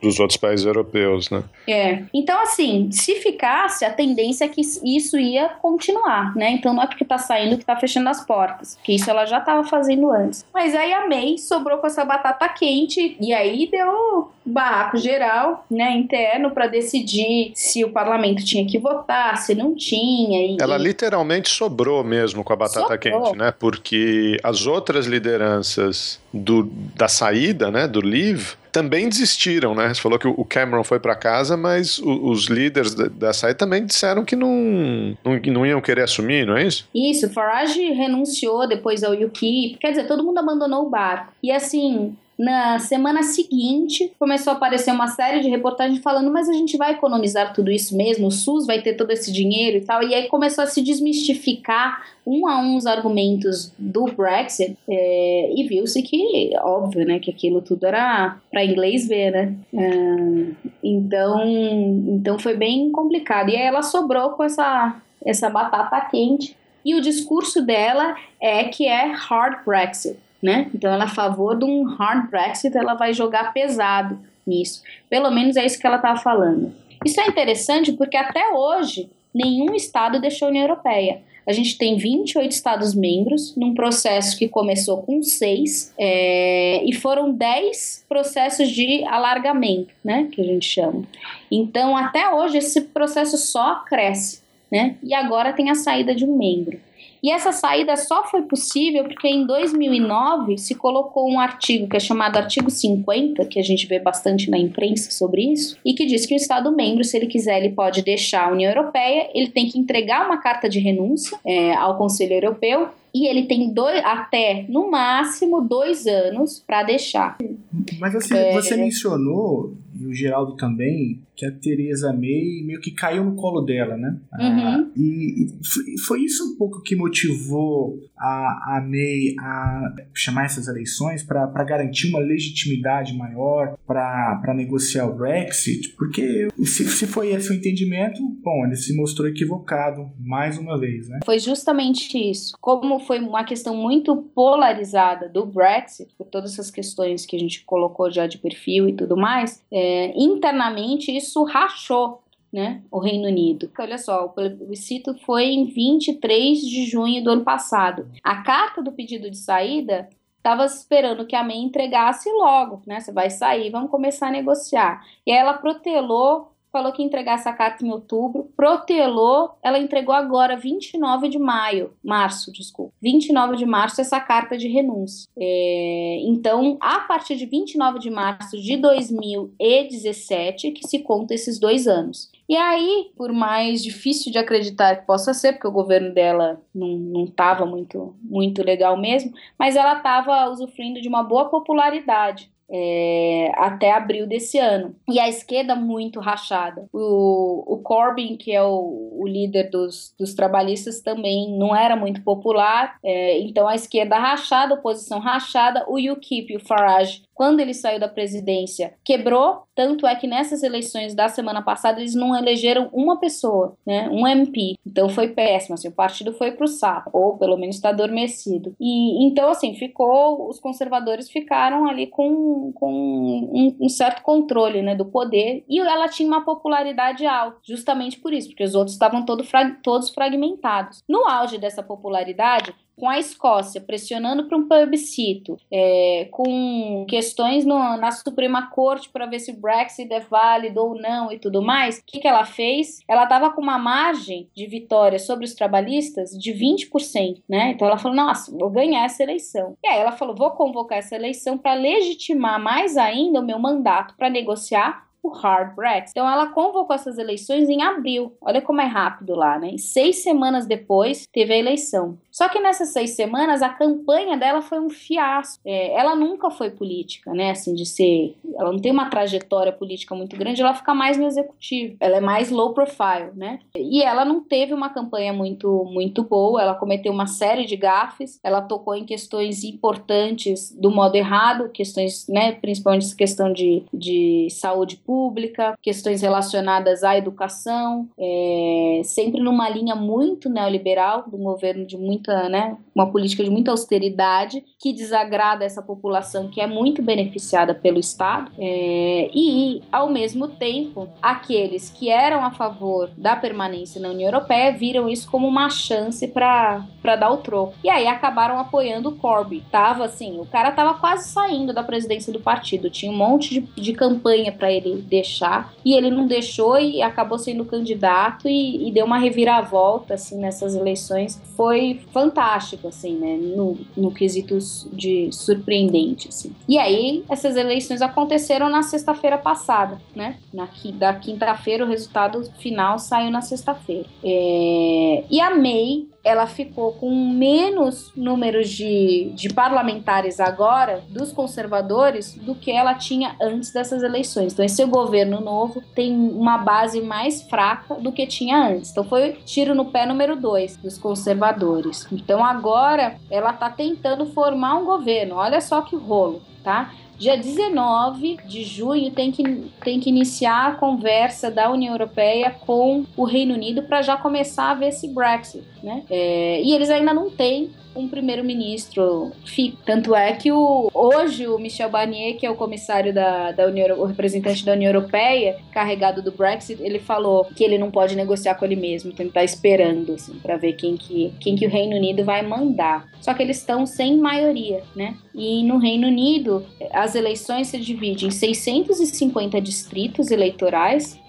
dos outros países europeus, né? É. Então, assim, se ficasse, a tendência é que isso ia continuar, né? Então não é porque tá saindo que tá fechando as portas. Que isso ela já tava fazendo antes. Mas aí a May sobrou com essa batata quente e aí deu barraco geral, né, interno para decidir se o parlamento tinha que votar, se não tinha. E, Ela literalmente sobrou mesmo com a batata Sobrou. quente, né? Porque as outras lideranças do, da saída, né, do Leave, também desistiram, né? Você falou que o Cameron foi para casa, mas o- os líderes da, da saída também disseram que não, não, não iam querer assumir, não é isso? Isso, Farage renunciou depois ao UKIP, quer dizer, todo mundo abandonou o barco. E assim, na semana seguinte, começou a aparecer uma série de reportagens falando, mas a gente vai economizar tudo isso mesmo, o SUS vai ter todo esse dinheiro e tal. E aí começou a se desmistificar um a um os argumentos do Brexit é, e viu-se que, óbvio, né, que aquilo tudo era para inglês ver, né? É, então, então foi bem complicado. E aí ela sobrou com essa, essa batata quente. E o discurso dela é que é hard Brexit, né? Então ela é a favor de um hard Brexit, ela vai jogar pesado nisso. Pelo menos é isso que ela estava falando. Isso é interessante porque até hoje nenhum estado deixou a União Europeia. A gente tem 28 Estados-membros num processo que começou com seis é, e foram 10 processos de alargamento, né? Que a gente chama. Então, até hoje, esse processo só cresce, né? E agora tem a saída de um membro. E essa saída só foi possível porque em 2009 se colocou um artigo que é chamado artigo 50, que a gente vê bastante na imprensa sobre isso, e que diz que o Estado membro, se ele quiser, ele pode deixar a União Europeia, ele tem que entregar uma carta de renúncia é, ao Conselho Europeu e ele tem dois, até, no máximo, dois anos para deixar. Mas assim, É. você mencionou, e o Geraldo também, que a Teresa May meio que caiu no colo dela, né? Ah, Uhum. e e foi, foi isso um pouco que motivou a, a May a chamar essas eleições para garantir uma legitimidade maior para negociar o Brexit? Porque se, se foi esse o entendimento, bom, ele se mostrou equivocado mais uma vez, né? Foi justamente isso. Como foi uma questão muito polarizada do Brexit, por todas essas questões que a gente colocou já de perfil e tudo mais, é, internamente isso rachou. Né, o Reino Unido. Olha só, o plebiscito foi em 23 de junho do ano passado. A carta do pedido de saída estava esperando que a May entregasse logo, né? Você vai sair, vamos começar a negociar. E aí ela protelou falou que ia entregar essa carta em outubro, protelou, ela entregou agora, 29 de maio, março, desculpa, 29 de março, essa carta de renúncia. É, então, a partir de 29 de março de 2017, que se conta esses dois anos. E aí, por mais difícil de acreditar que possa ser, porque o governo dela não, não tava muito, muito legal mesmo, mas ela estava usufruindo de uma boa popularidade é, até abril desse ano. E a esquerda muito rachada. O, o Corbyn, que é o, o líder dos, dos trabalhistas, também não era muito popular. É, então a esquerda rachada, oposição rachada. O UKIP, o Farage, quando ele saiu da presidência, quebrou. Tanto é que nessas eleições da semana passada eles não elegeram uma pessoa, né, um MP. Então foi péssimo. Assim, o partido foi para o sapo, ou pelo menos está adormecido. E então assim ficou, os conservadores ficaram ali com, com um, um certo controle, né, do poder. E ela tinha uma popularidade alta, justamente por isso, porque os outros estavam todo todos fragmentados. No auge dessa popularidade, com a Escócia pressionando para um plebiscito, é, com questões no, na Suprema Corte para ver se o Brexit é válido ou não e tudo mais, o que, que ela fez? Ela estava com uma margem de vitória sobre os trabalhistas de 20%, né? Então ela falou: nossa, vou ganhar essa eleição. E aí ela falou: vou convocar essa eleição para legitimar mais ainda o meu mandato para negociar o hard Brexit. Então ela convocou essas eleições em abril. Olha como é rápido lá, né? Seis semanas depois teve a eleição. Só que nessas seis semanas a campanha dela foi um fiasco. É, ela nunca foi política, né? Assim, de ser. Ela não tem uma trajetória política muito grande, ela fica mais no executivo. Ela é mais low profile, né? E ela não teve uma campanha muito, muito boa. Ela cometeu uma série de gafes. Ela tocou em questões importantes do modo errado, questões, né? Principalmente questão de, de saúde pública, questões relacionadas à educação, é, sempre numa linha muito neoliberal, do governo de muita, né, uma política de muita austeridade, que desagrada essa população que é muito beneficiada pelo Estado, é, e, ao mesmo tempo, aqueles que eram a favor da permanência na União Europeia viram isso como uma chance para dar o troco. E aí acabaram apoiando o Corbyn. Tava assim, o cara tava quase saindo da presidência do partido, tinha um monte de, de campanha para ele deixar. E ele não deixou e acabou sendo candidato e, e, deu uma reviravolta assim nessas eleições. Foi fantástico assim né no, no quesito de surpreendente assim. e aí essas eleições aconteceram na sexta-feira passada né? Na da quinta-feira o resultado final saiu na sexta-feira. É, e a May ela ficou com menos números de, de parlamentares agora dos conservadores do que ela tinha antes dessas eleições. Então, esse governo novo tem uma base mais fraca do que tinha antes. Então, foi tiro no pé número dois dos conservadores. Então, agora ela está tentando formar um governo. Olha só que rolo, tá? Dia 19 de junho tem que, tem que iniciar a conversa da União Europeia com o Reino Unido para já começar a ver esse Brexit, né? É, e eles ainda não têm um primeiro-ministro fica. Tanto é que o, hoje o Michel Barnier, que é o comissário da, da União, o representante da União Europeia, carregado do Brexit, ele falou que ele não pode negociar com ele mesmo, então ele tá esperando, assim, para ver quem que, quem que o Reino Unido vai mandar. Só que eles estão sem maioria, né? E no Reino Unido, as eleições se dividem em 650 distritos eleitorais.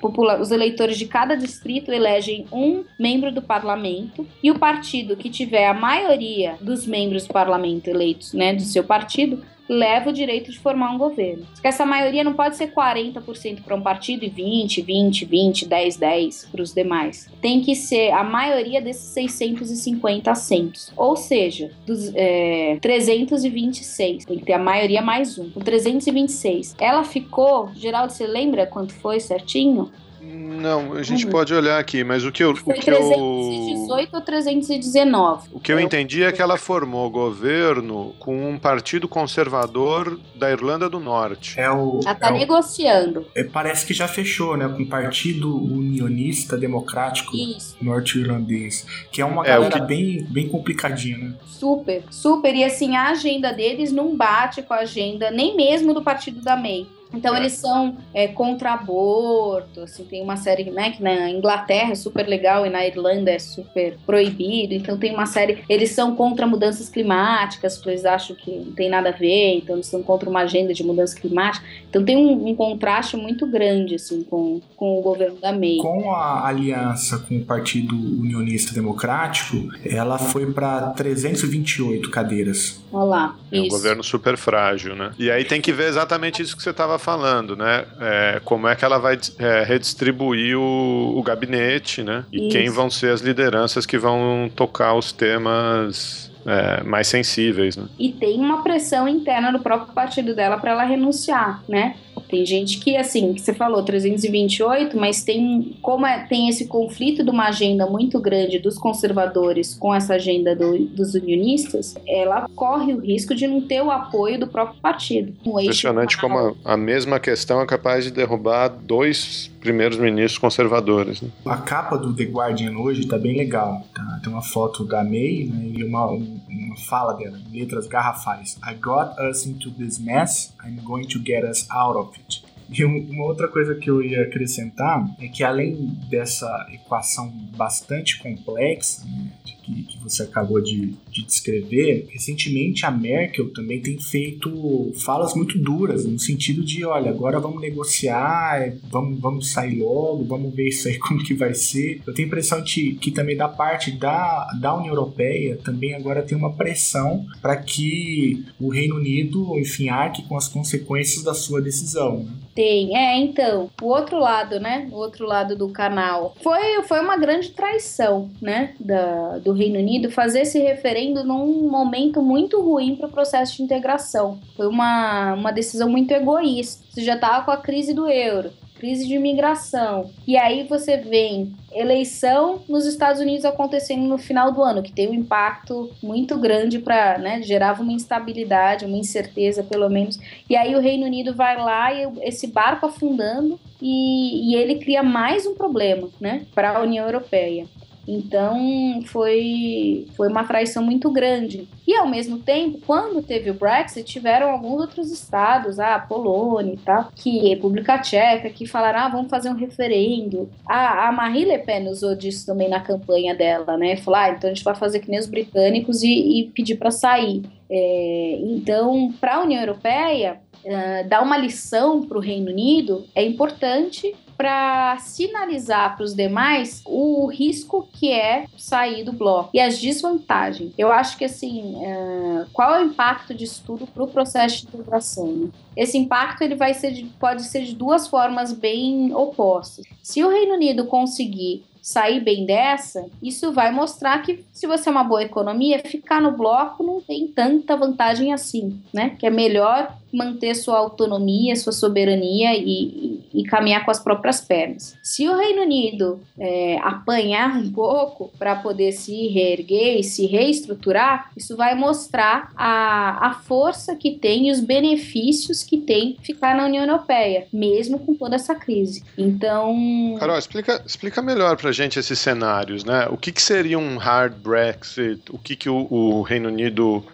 Os eleitores de cada distrito elegem um membro do parlamento e o partido que tiver a maioria dos membros do parlamento eleitos, né, do seu partido, leva o direito de formar um governo. Só que essa maioria não pode ser 40% para um partido e 20, 20, 20, 10, 10 para os demais. Tem que ser a maioria desses 650 assentos. Ou seja, dos é, 326. Tem que ter a maioria mais um. Com 326. Ela ficou, Geraldo, você lembra quanto foi certinho? Não, a gente uhum. pode olhar aqui, mas o que eu. Foi o que 318 eu, ou 319? O que eu entendi é que ela formou governo com um partido conservador da Irlanda do Norte. É o. Ela tá é negociando. O, é, parece que já fechou, né? Com o Partido Unionista Democrático Norte-Irlandês. Que é uma é, galera que... bem, bem complicadinha, né? Super, super. E assim, a agenda deles não bate com a agenda nem mesmo do partido da May. Então eles são é, contra aborto, assim, tem uma série, né, que na Inglaterra é super legal e na Irlanda é super proibido, então tem uma série, eles são contra mudanças climáticas, porque eles acham que não tem nada a ver, então eles são contra uma agenda de mudança climática, então tem um, um contraste muito grande, assim, com, com o governo da May. Com a aliança com o Partido Unionista Democrático, ela foi para 328 cadeiras. Olha lá, É um governo super frágil, né? E aí tem que ver exatamente isso que você estava falando, né? É, como é que ela vai é, redistribuir o, o, gabinete, né? E Isso. quem vão ser as lideranças que vão tocar os temas é, mais sensíveis. Né? E tem uma pressão interna do próprio partido dela para ela renunciar, né? Tem gente que, assim, que você falou 328, mas tem como é, tem esse conflito de uma agenda muito grande dos conservadores com essa agenda do, dos unionistas, ela corre o risco de não ter o apoio do próprio partido. Impressionante como a, a mesma questão é capaz de derrubar dois primeiros ministros conservadores. Né? A capa do The Guardian hoje tá bem legal. Tá? Tem uma foto da May né, e uma, um- uma fala dela, letras garrafais. I got us into this mess, I'm going to get us out of it. E um- uma outra coisa que eu ia acrescentar é que além dessa equação bastante complexa, né, que, que você acabou de, de descrever, recentemente a Merkel também tem feito falas muito duras, no sentido de, olha, agora vamos negociar, é, vamos, vamos sair logo, vamos ver isso aí como que vai ser. Eu tenho a impressão de que também da parte da, da União Europeia também agora tem uma pressão para que o Reino Unido, enfim, arque com as consequências da sua decisão. né? Tem, é, então, o outro lado, né? O outro lado do canal. Foi, foi uma grande traição, né? Da, do Reino Unido fazer esse referendo num momento muito ruim para o processo de integração. Foi uma, uma decisão muito egoísta. Você já tava com a crise do euro, crise de imigração. E aí você vem eleição nos Estados Unidos acontecendo no final do ano, que tem um impacto muito grande para, né, gerava uma instabilidade, uma incerteza pelo menos. E aí o Reino Unido vai lá e esse barco afundando e, e ele cria mais um problema, né, para a União Europeia. Então foi, foi uma traição muito grande. E ao mesmo tempo, quando teve o Brexit, tiveram alguns outros estados, a Polônia e tal, que República Tcheca, que falaram: ah, vamos fazer um referendo. A, a Marie Le Pen usou disso também na campanha dela, né? Falou: ah, então a gente vai fazer que nem os britânicos e, e pedir para sair. É, então, para a União Europeia, uh, dar uma lição para o Reino Unido é importante para sinalizar para os demais o risco que é sair do bloco e as desvantagens. Eu acho que assim, uh, qual é o impacto disso tudo para o processo de integração? Né? Esse impacto ele vai ser de, pode ser de duas formas bem opostas. Se o Reino Unido conseguir sair bem dessa, isso vai mostrar que se você é uma boa economia, ficar no bloco não tem tanta vantagem assim, né? Que é melhor manter sua autonomia, sua soberania e, e, e caminhar com as próprias pernas. Se o Reino Unido é, apanhar um pouco para poder se reerguer e se reestruturar, isso vai mostrar a, a força que tem e os benefícios que tem ficar na União Europeia, mesmo com toda essa crise. Então, Carol, explica, explica melhor pra gente esses cenários, né? O que, que seria um hard Brexit? O que, que o, o Reino Unido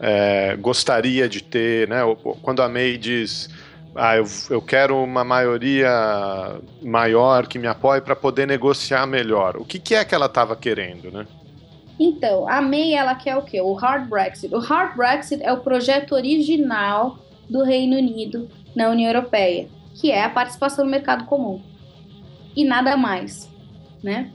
é, gostaria de ter, né? Quando a May diz, ah, eu, eu quero uma maioria maior que me apoie para poder negociar melhor. O que, que é que ela estava querendo, né? Então, a May ela quer o quê? O hard Brexit. O hard Brexit é o projeto original do Reino Unido na União Europeia, que é a participação no mercado comum e nada mais, né?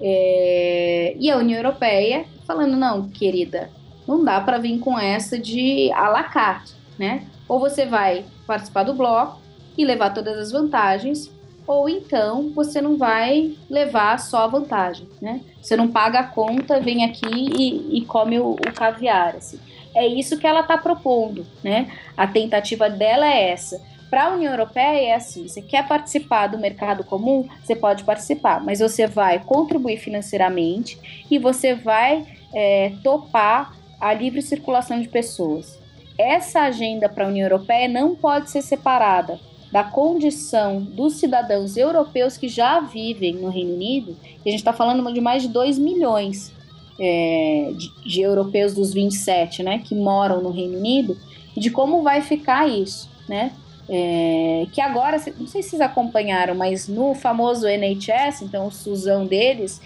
É... E a União Europeia falando não, querida, não dá para vir com essa de à la carte, né? Ou você vai participar do bloco e levar todas as vantagens, ou então você não vai levar só a vantagem, né? Você não paga a conta, vem aqui e, e come o, o caviar, assim. É isso que ela está propondo, né? A tentativa dela é essa. Para a União Europeia é assim: você quer participar do mercado comum, você pode participar, mas você vai contribuir financeiramente e você vai é, topar a livre circulação de pessoas. Essa agenda para a União Europeia não pode ser separada da condição dos cidadãos europeus que já vivem no Reino Unido, e a gente está falando de mais de 2 milhões é, de, de, europeus dos 27 né, que moram no Reino Unido, e de como vai ficar isso. Né? É, que agora, não sei se vocês acompanharam, mas no famoso NHS, então o SUSão deles,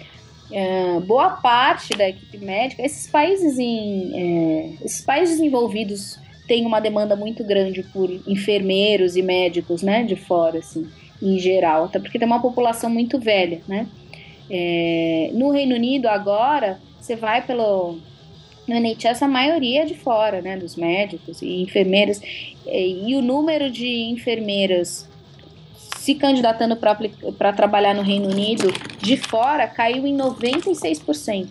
é, boa parte da equipe médica, esses países, em, é, esses países desenvolvidos têm uma demanda muito grande por enfermeiros e médicos, né, de fora, assim, em geral, até porque tem uma população muito velha, né. É, no Reino Unido agora, você vai pelo no NHS a maioria é de fora, né, dos médicos e enfermeiras, e o número de enfermeiras se candidatando para trabalhar no Reino Unido de fora caiu em 96%.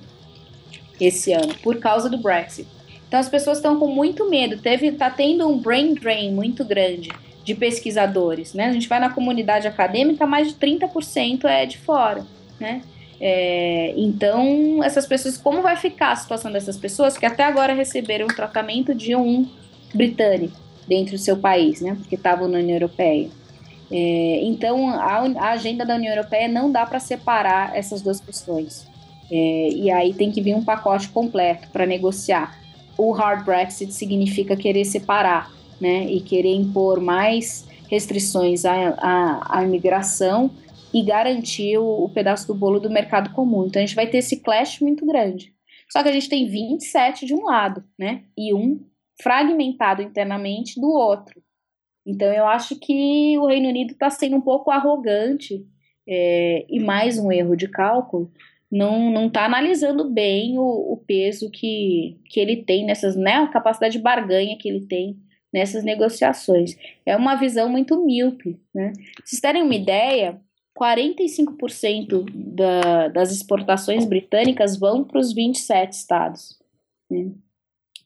esse ano, por causa do Brexit. Então as pessoas estão com muito medo. Teve, tá tendo um brain drain muito grande de pesquisadores, né? A gente vai na comunidade acadêmica, mais de 30% é de fora, né? É, então, essas pessoas, como vai ficar a situação dessas pessoas que até agora receberam o tratamento de um britânico dentro do seu país, né? Porque estavam na União Europeia. É, então, a, a, agenda da União Europeia não dá para separar essas duas questões. É, e aí tem que vir um pacote completo para negociar. O hard Brexit significa querer separar, né? E querer impor mais restrições à, à, à imigração e garantir o, o pedaço do bolo do mercado comum. Então a gente vai ter esse clash muito grande. Só que a gente tem 27 de um lado, né? E um fragmentado internamente do outro. Então eu acho que o Reino Unido está sendo um pouco arrogante é, e mais um erro de cálculo. Não está analisando bem o, o, peso que, que ele tem nessas, né? A capacidade de barganha que ele tem nessas negociações. É uma visão muito míope, né? Se vocês terem uma ideia, 45% da, das exportações britânicas vão para os 27 estados. Né?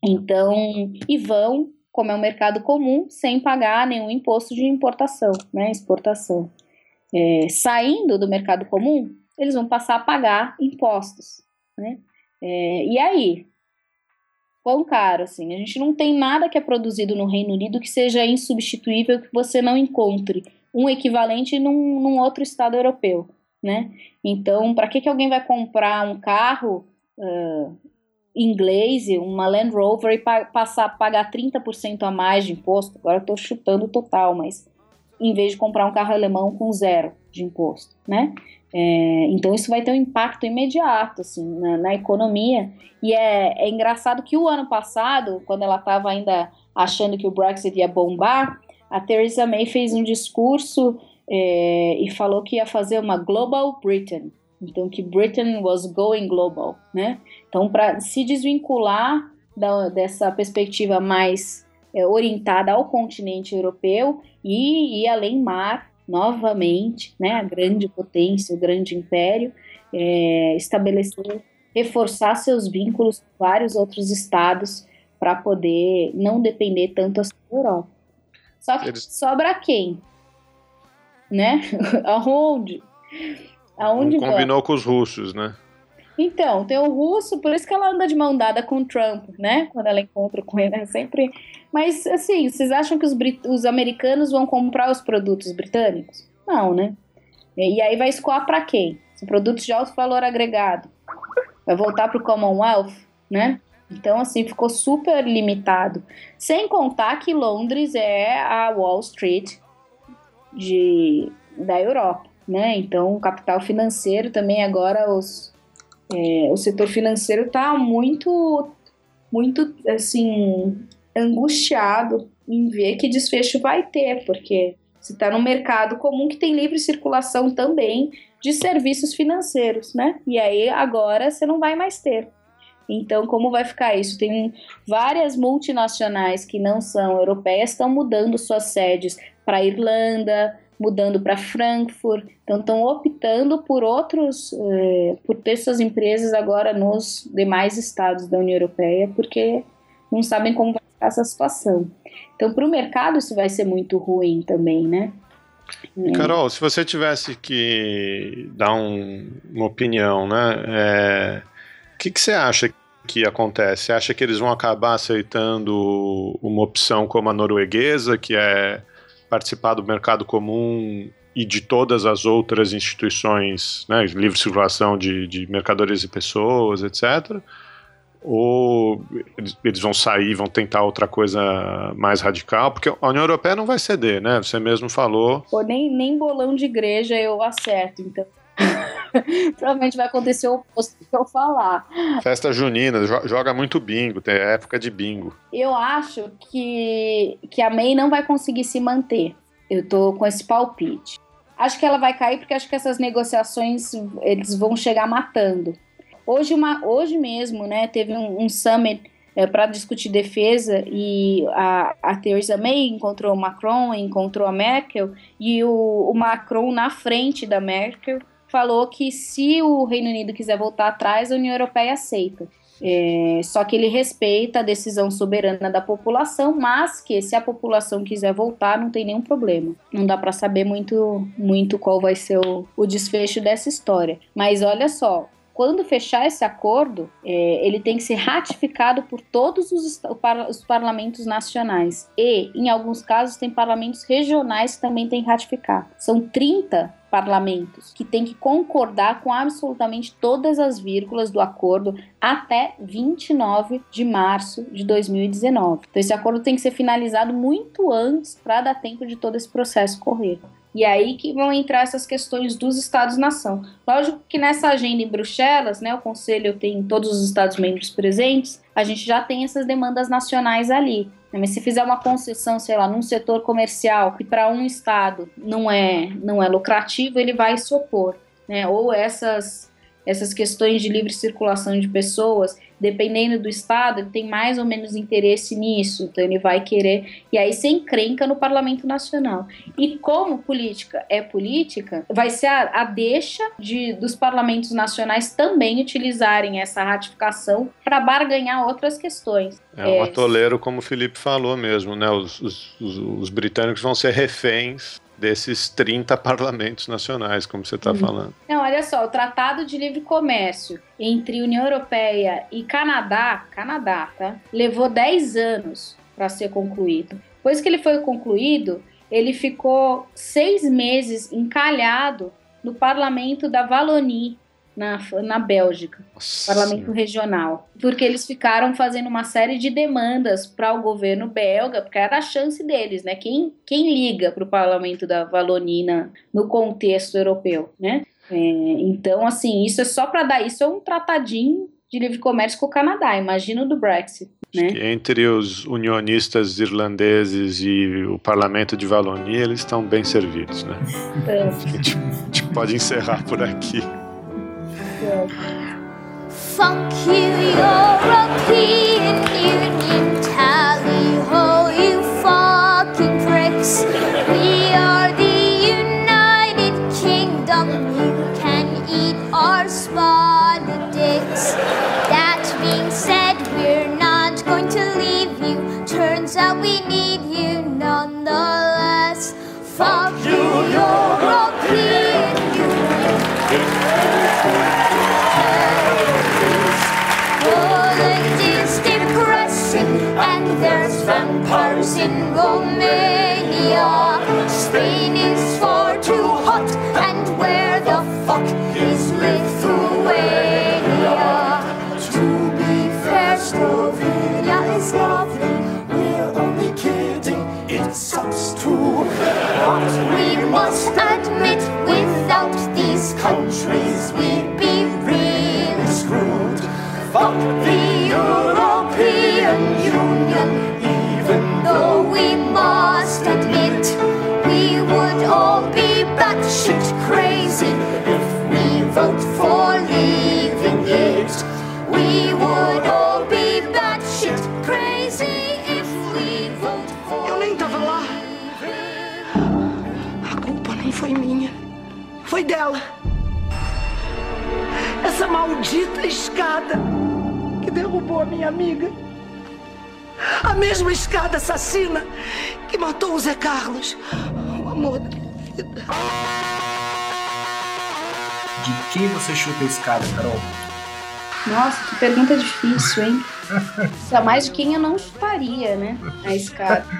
Então, e vão, como é um mercado comum, sem pagar nenhum imposto de importação, né, exportação. É, saindo do mercado comum, eles vão passar a pagar impostos. Né? É, e aí? Quão caro, assim? A gente não tem nada que é produzido no Reino Unido que seja insubstituível, que você não encontre um equivalente num, num outro estado europeu, né? Então, para que, que alguém vai comprar um carro uh, inglês, uma Land Rover, e pa passar pagar 30% a mais de imposto? Agora eu estou chutando total, mas em vez de comprar um carro alemão com zero de imposto, né? É, então isso vai ter um impacto imediato assim na, na economia e é, é, engraçado que o ano passado, quando ela estava ainda achando que o Brexit ia bombar, a Theresa May fez um discurso é, e falou que ia fazer uma Global Britain. Então, que Britain was going global, né? Então, para se desvincular da, dessa perspectiva mais é, orientada ao continente europeu e ir além mar, novamente, né? A grande potência, o grande império, é, estabelecer, reforçar seus vínculos com vários outros estados para poder não depender tanto assim da Europa. Só que Eles... sobra quem? Né? Aonde? Aonde Não combinou vai? com os russos, né? Então, tem o russo, por isso que ela anda de mão dada com o Trump, né? Quando ela encontra com ele, é sempre. Mas, assim, vocês acham que os, brit... os americanos vão comprar os produtos britânicos? Não, né? E aí vai escoar para quem? São produtos de alto valor agregado. Vai voltar para o Commonwealth, né? Então, assim, ficou super limitado. Sem contar que Londres é a Wall Street de, da Europa, né? Então, o capital financeiro também agora, os, é, o setor financeiro está muito, muito, assim, angustiado em ver que desfecho vai ter, porque você está no mercado comum que tem livre circulação também de serviços financeiros, né? E aí agora você não vai mais ter. Então, como vai ficar isso? Tem várias multinacionais que não são europeias estão mudando suas sedes para Irlanda, mudando para Frankfurt, então estão optando por outros, eh, por ter suas empresas agora nos demais estados da União Europeia, porque não sabem como vai ficar essa situação. Então, para o mercado isso vai ser muito ruim também, né? Carol, se você tivesse que dar um, uma opinião, né? É, o que, que você acha que acontece? Você acha que eles vão acabar aceitando uma opção como a norueguesa, que é participar do mercado comum e de todas as outras instituições, né, livre circulação de, de mercadorias e pessoas, etc. Ou eles vão sair, vão tentar outra coisa mais radical, porque a União Europeia não vai ceder, né? Você mesmo falou. Pô, nem, nem bolão de igreja eu acerto, então. Provavelmente vai acontecer o oposto que eu falar. Festa junina, joga muito bingo, tem época de bingo. Eu acho que, que a May não vai conseguir se manter. Eu tô com esse palpite. Acho que ela vai cair porque acho que essas negociações eles vão chegar matando. Hoje, uma, hoje mesmo, né, teve um, um summit é, para discutir defesa e a, a Theresa May encontrou o Macron, encontrou a Merkel e o, o Macron na frente da Merkel falou que se o Reino Unido quiser voltar atrás, a União Europeia aceita. É, só que ele respeita a decisão soberana da população, mas que se a população quiser voltar, não tem nenhum problema. Não dá para saber muito, muito qual vai ser o, o desfecho dessa história. Mas olha só, quando fechar esse acordo, é, ele tem que ser ratificado por todos os, os, parlamentos nacionais. E, em alguns casos, tem parlamentos regionais que também têm que ratificar. São 30 parlamentos que têm que concordar com absolutamente todas as vírgulas do acordo até 29 de março de 2019. Então, esse acordo tem que ser finalizado muito antes para dar tempo de todo esse processo correr. E aí que vão entrar essas questões dos Estados-nação. Lógico que nessa agenda em Bruxelas, né, o Conselho tem todos os Estados-membros presentes, a gente já tem essas demandas nacionais ali. Mas se fizer uma concessão, sei lá, num setor comercial que para um estado não é, não é lucrativo, ele vai se opor. Né? Ou essas, essas questões de livre circulação de pessoas, dependendo do estado, ele tem mais ou menos interesse nisso, então ele vai querer. E aí você encrenca no Parlamento Nacional. E como política é política, vai ser a, a deixa de, dos parlamentos nacionais também utilizarem essa ratificação para barganhar outras questões. É um é, atoleiro, como o Felipe falou mesmo, né? Os, os, os, os britânicos vão ser reféns desses 30 parlamentos nacionais, como você está uhum. falando. Não, olha só, o Tratado de Livre Comércio entre União Europeia e Canadá, Canadá, tá? Levou 10 anos para ser concluído. Depois que ele foi concluído, ele ficou seis meses encalhado no parlamento da Wallonie, na, na Bélgica, Nossa. parlamento regional, porque eles ficaram fazendo uma série de demandas para o governo belga, porque era a chance deles, né? Quem, quem liga para o parlamento da Valonina no contexto europeu, né? É, então, assim, isso é só para dar, isso é um tratadinho de livre comércio com o Canadá, imagina o do Brexit. Né? entre os unionistas irlandeses e o parlamento de Valonia, eles estão bem servidos, né? É. A, gente, a gente pode encerrar por aqui. Fuck you, European Union, tally ho, you fucking pricks. We are the United Kingdom, you can eat our spotted dicks. That being said, we're not going to leave you. Turns out we need you nonetheless. Fuck you, in Romania. Spain is far too hot, and where the fuck is Lithuania? To be fair, Slovenia is lovely. We're only kidding, it sucks too. But we must dela. Essa maldita escada que derrubou a minha amiga. A mesma escada assassina que matou o Zé Carlos, o amor da minha vida. De quem você chuta a escada, Carol? Nossa, que pergunta difícil, hein? Ainda mais de quem eu não chutaria, né? A escada.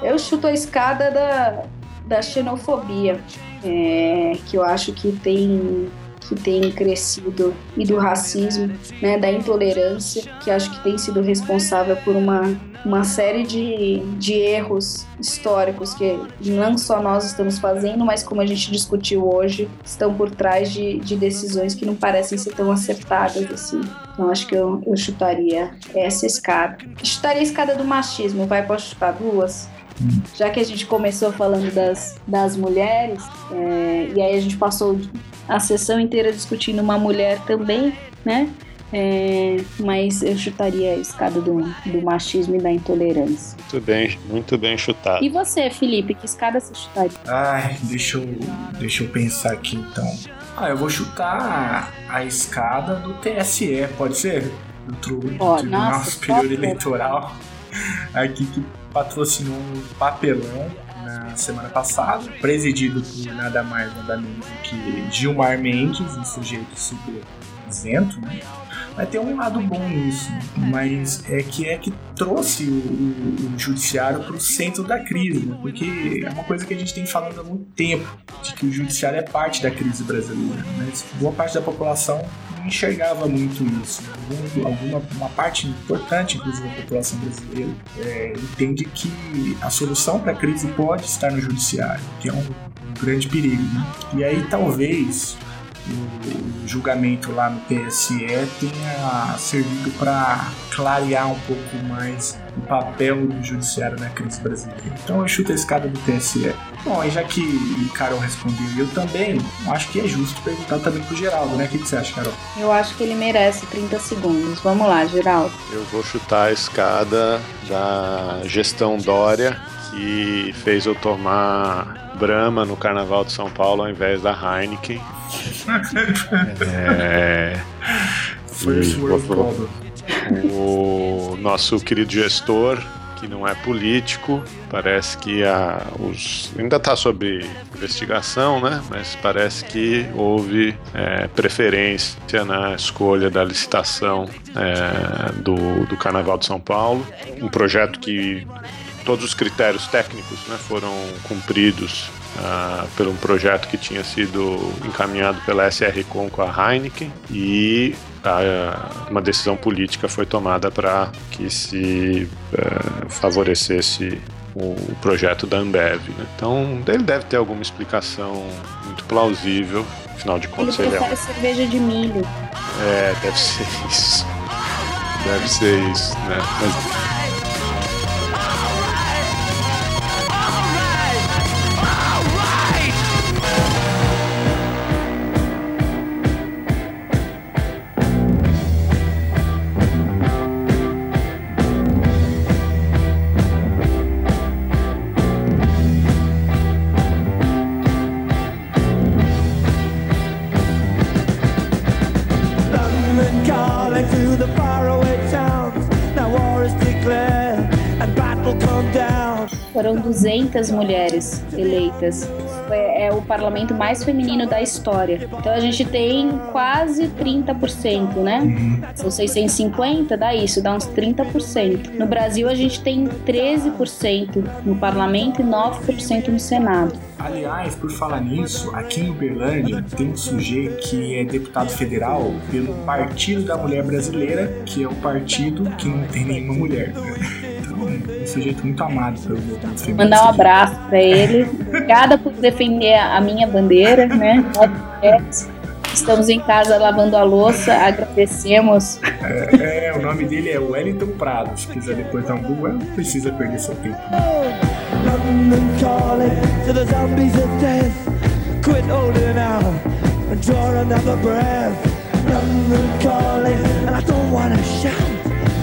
Eu chuto a escada da, da xenofobia, é, que eu acho que tem que tem crescido e do racismo, né, da intolerância, que acho que tem sido responsável por uma, uma série de, de erros históricos que não só nós estamos fazendo, mas como a gente discutiu hoje, estão por trás de, de decisões que não parecem ser tão acertadas assim. Então acho que eu, eu chutaria essa escada. Chutaria a escada do machismo, vai para chutar duas? Já que a gente começou falando das, das mulheres, é, e aí a gente passou a sessão inteira discutindo uma mulher também, né? É, mas eu chutaria a escada do, do machismo e da intolerância. Muito bem, muito bem chutado. E você, Felipe, que escada você chutaria? Ai, deixa eu, deixa eu pensar aqui então. Ah, eu vou chutar a escada do TSE, pode ser? Do Tru- Tribunal nossa, Superior por favor. Aqui que patrocinou um papelão na semana passada, presidido por nada mais nada menos do que Gilmar Mendes, um sujeito super isento, né? Mas tem um lado bom nisso, mas é que é que trouxe o, o- o judiciário para o centro da crise, né? porque é uma coisa que a gente tem falando há muito tempo, de que o judiciário é parte da crise brasileira, mas boa parte da população enxergava muito isso. Algum- Alguma uma parte importante, inclusive, da população brasileira é, entende que a solução para a crise pode estar no judiciário, que é um, um grande perigo. Né? E aí talvez o julgamento lá no TSE tenha servido para clarear um pouco mais o papel do judiciário na crise brasileira. Então eu chuto a escada do TSE. Bom, e já que o Carol respondeu e eu também, acho que é justo perguntar também pro Geraldo, né? O que, que você acha, Carol? Eu acho que ele merece 30 segundos. Vamos lá, Geraldo. Eu vou chutar a escada da gestão Dória, que fez eu tomar Brahma no Carnaval de São Paulo ao invés da Heineken. É, First World vou- Problem. o nosso querido gestor, que não é político, parece que a, os, ainda está sob investigação, né? Mas parece que houve é, preferência na escolha da licitação é, do, do Carnaval de São Paulo, um projeto que todos os critérios técnicos né, foram cumpridos ah, pelo um projeto que tinha sido encaminhado pela SRCom com a Heineken e ah, uma decisão política foi tomada para que se eh, favorecesse o projeto da Ambev. né? Então ele deve ter alguma explicação muito plausível, afinal de contas ele é um cerveja de milho. é, deve ser isso. Deve ser isso, né? Mas 200 mulheres eleitas. É, é o parlamento mais feminino da história. Então a gente tem quase 30%, né? São 650, dá isso, dá uns 30%. No Brasil a gente tem 13% no parlamento e 9% no Senado. Aliás, por falar nisso, aqui em Uberlândia tem um sujeito que é deputado federal pelo Partido da Mulher Brasileira, que é o partido que não tem nenhuma mulher. É um sujeito muito amado pelo feminista. Mandar um abraço pra ele. Obrigada por defender a minha bandeira, né? Mulheres Estamos em casa lavando a louça, agradecemos. É, é, o nome dele é Wellington Prado. Se quiser depois dar um Google, não precisa perder seu tempo. London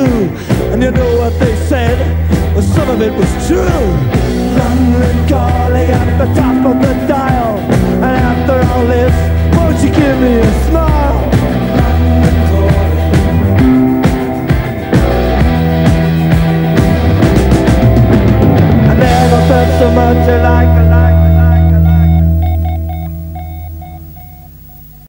you. And you know what they said? Well, some of it was true. London calling at the top of the dial. And after all this, won't you give me a smile? I never felt so much like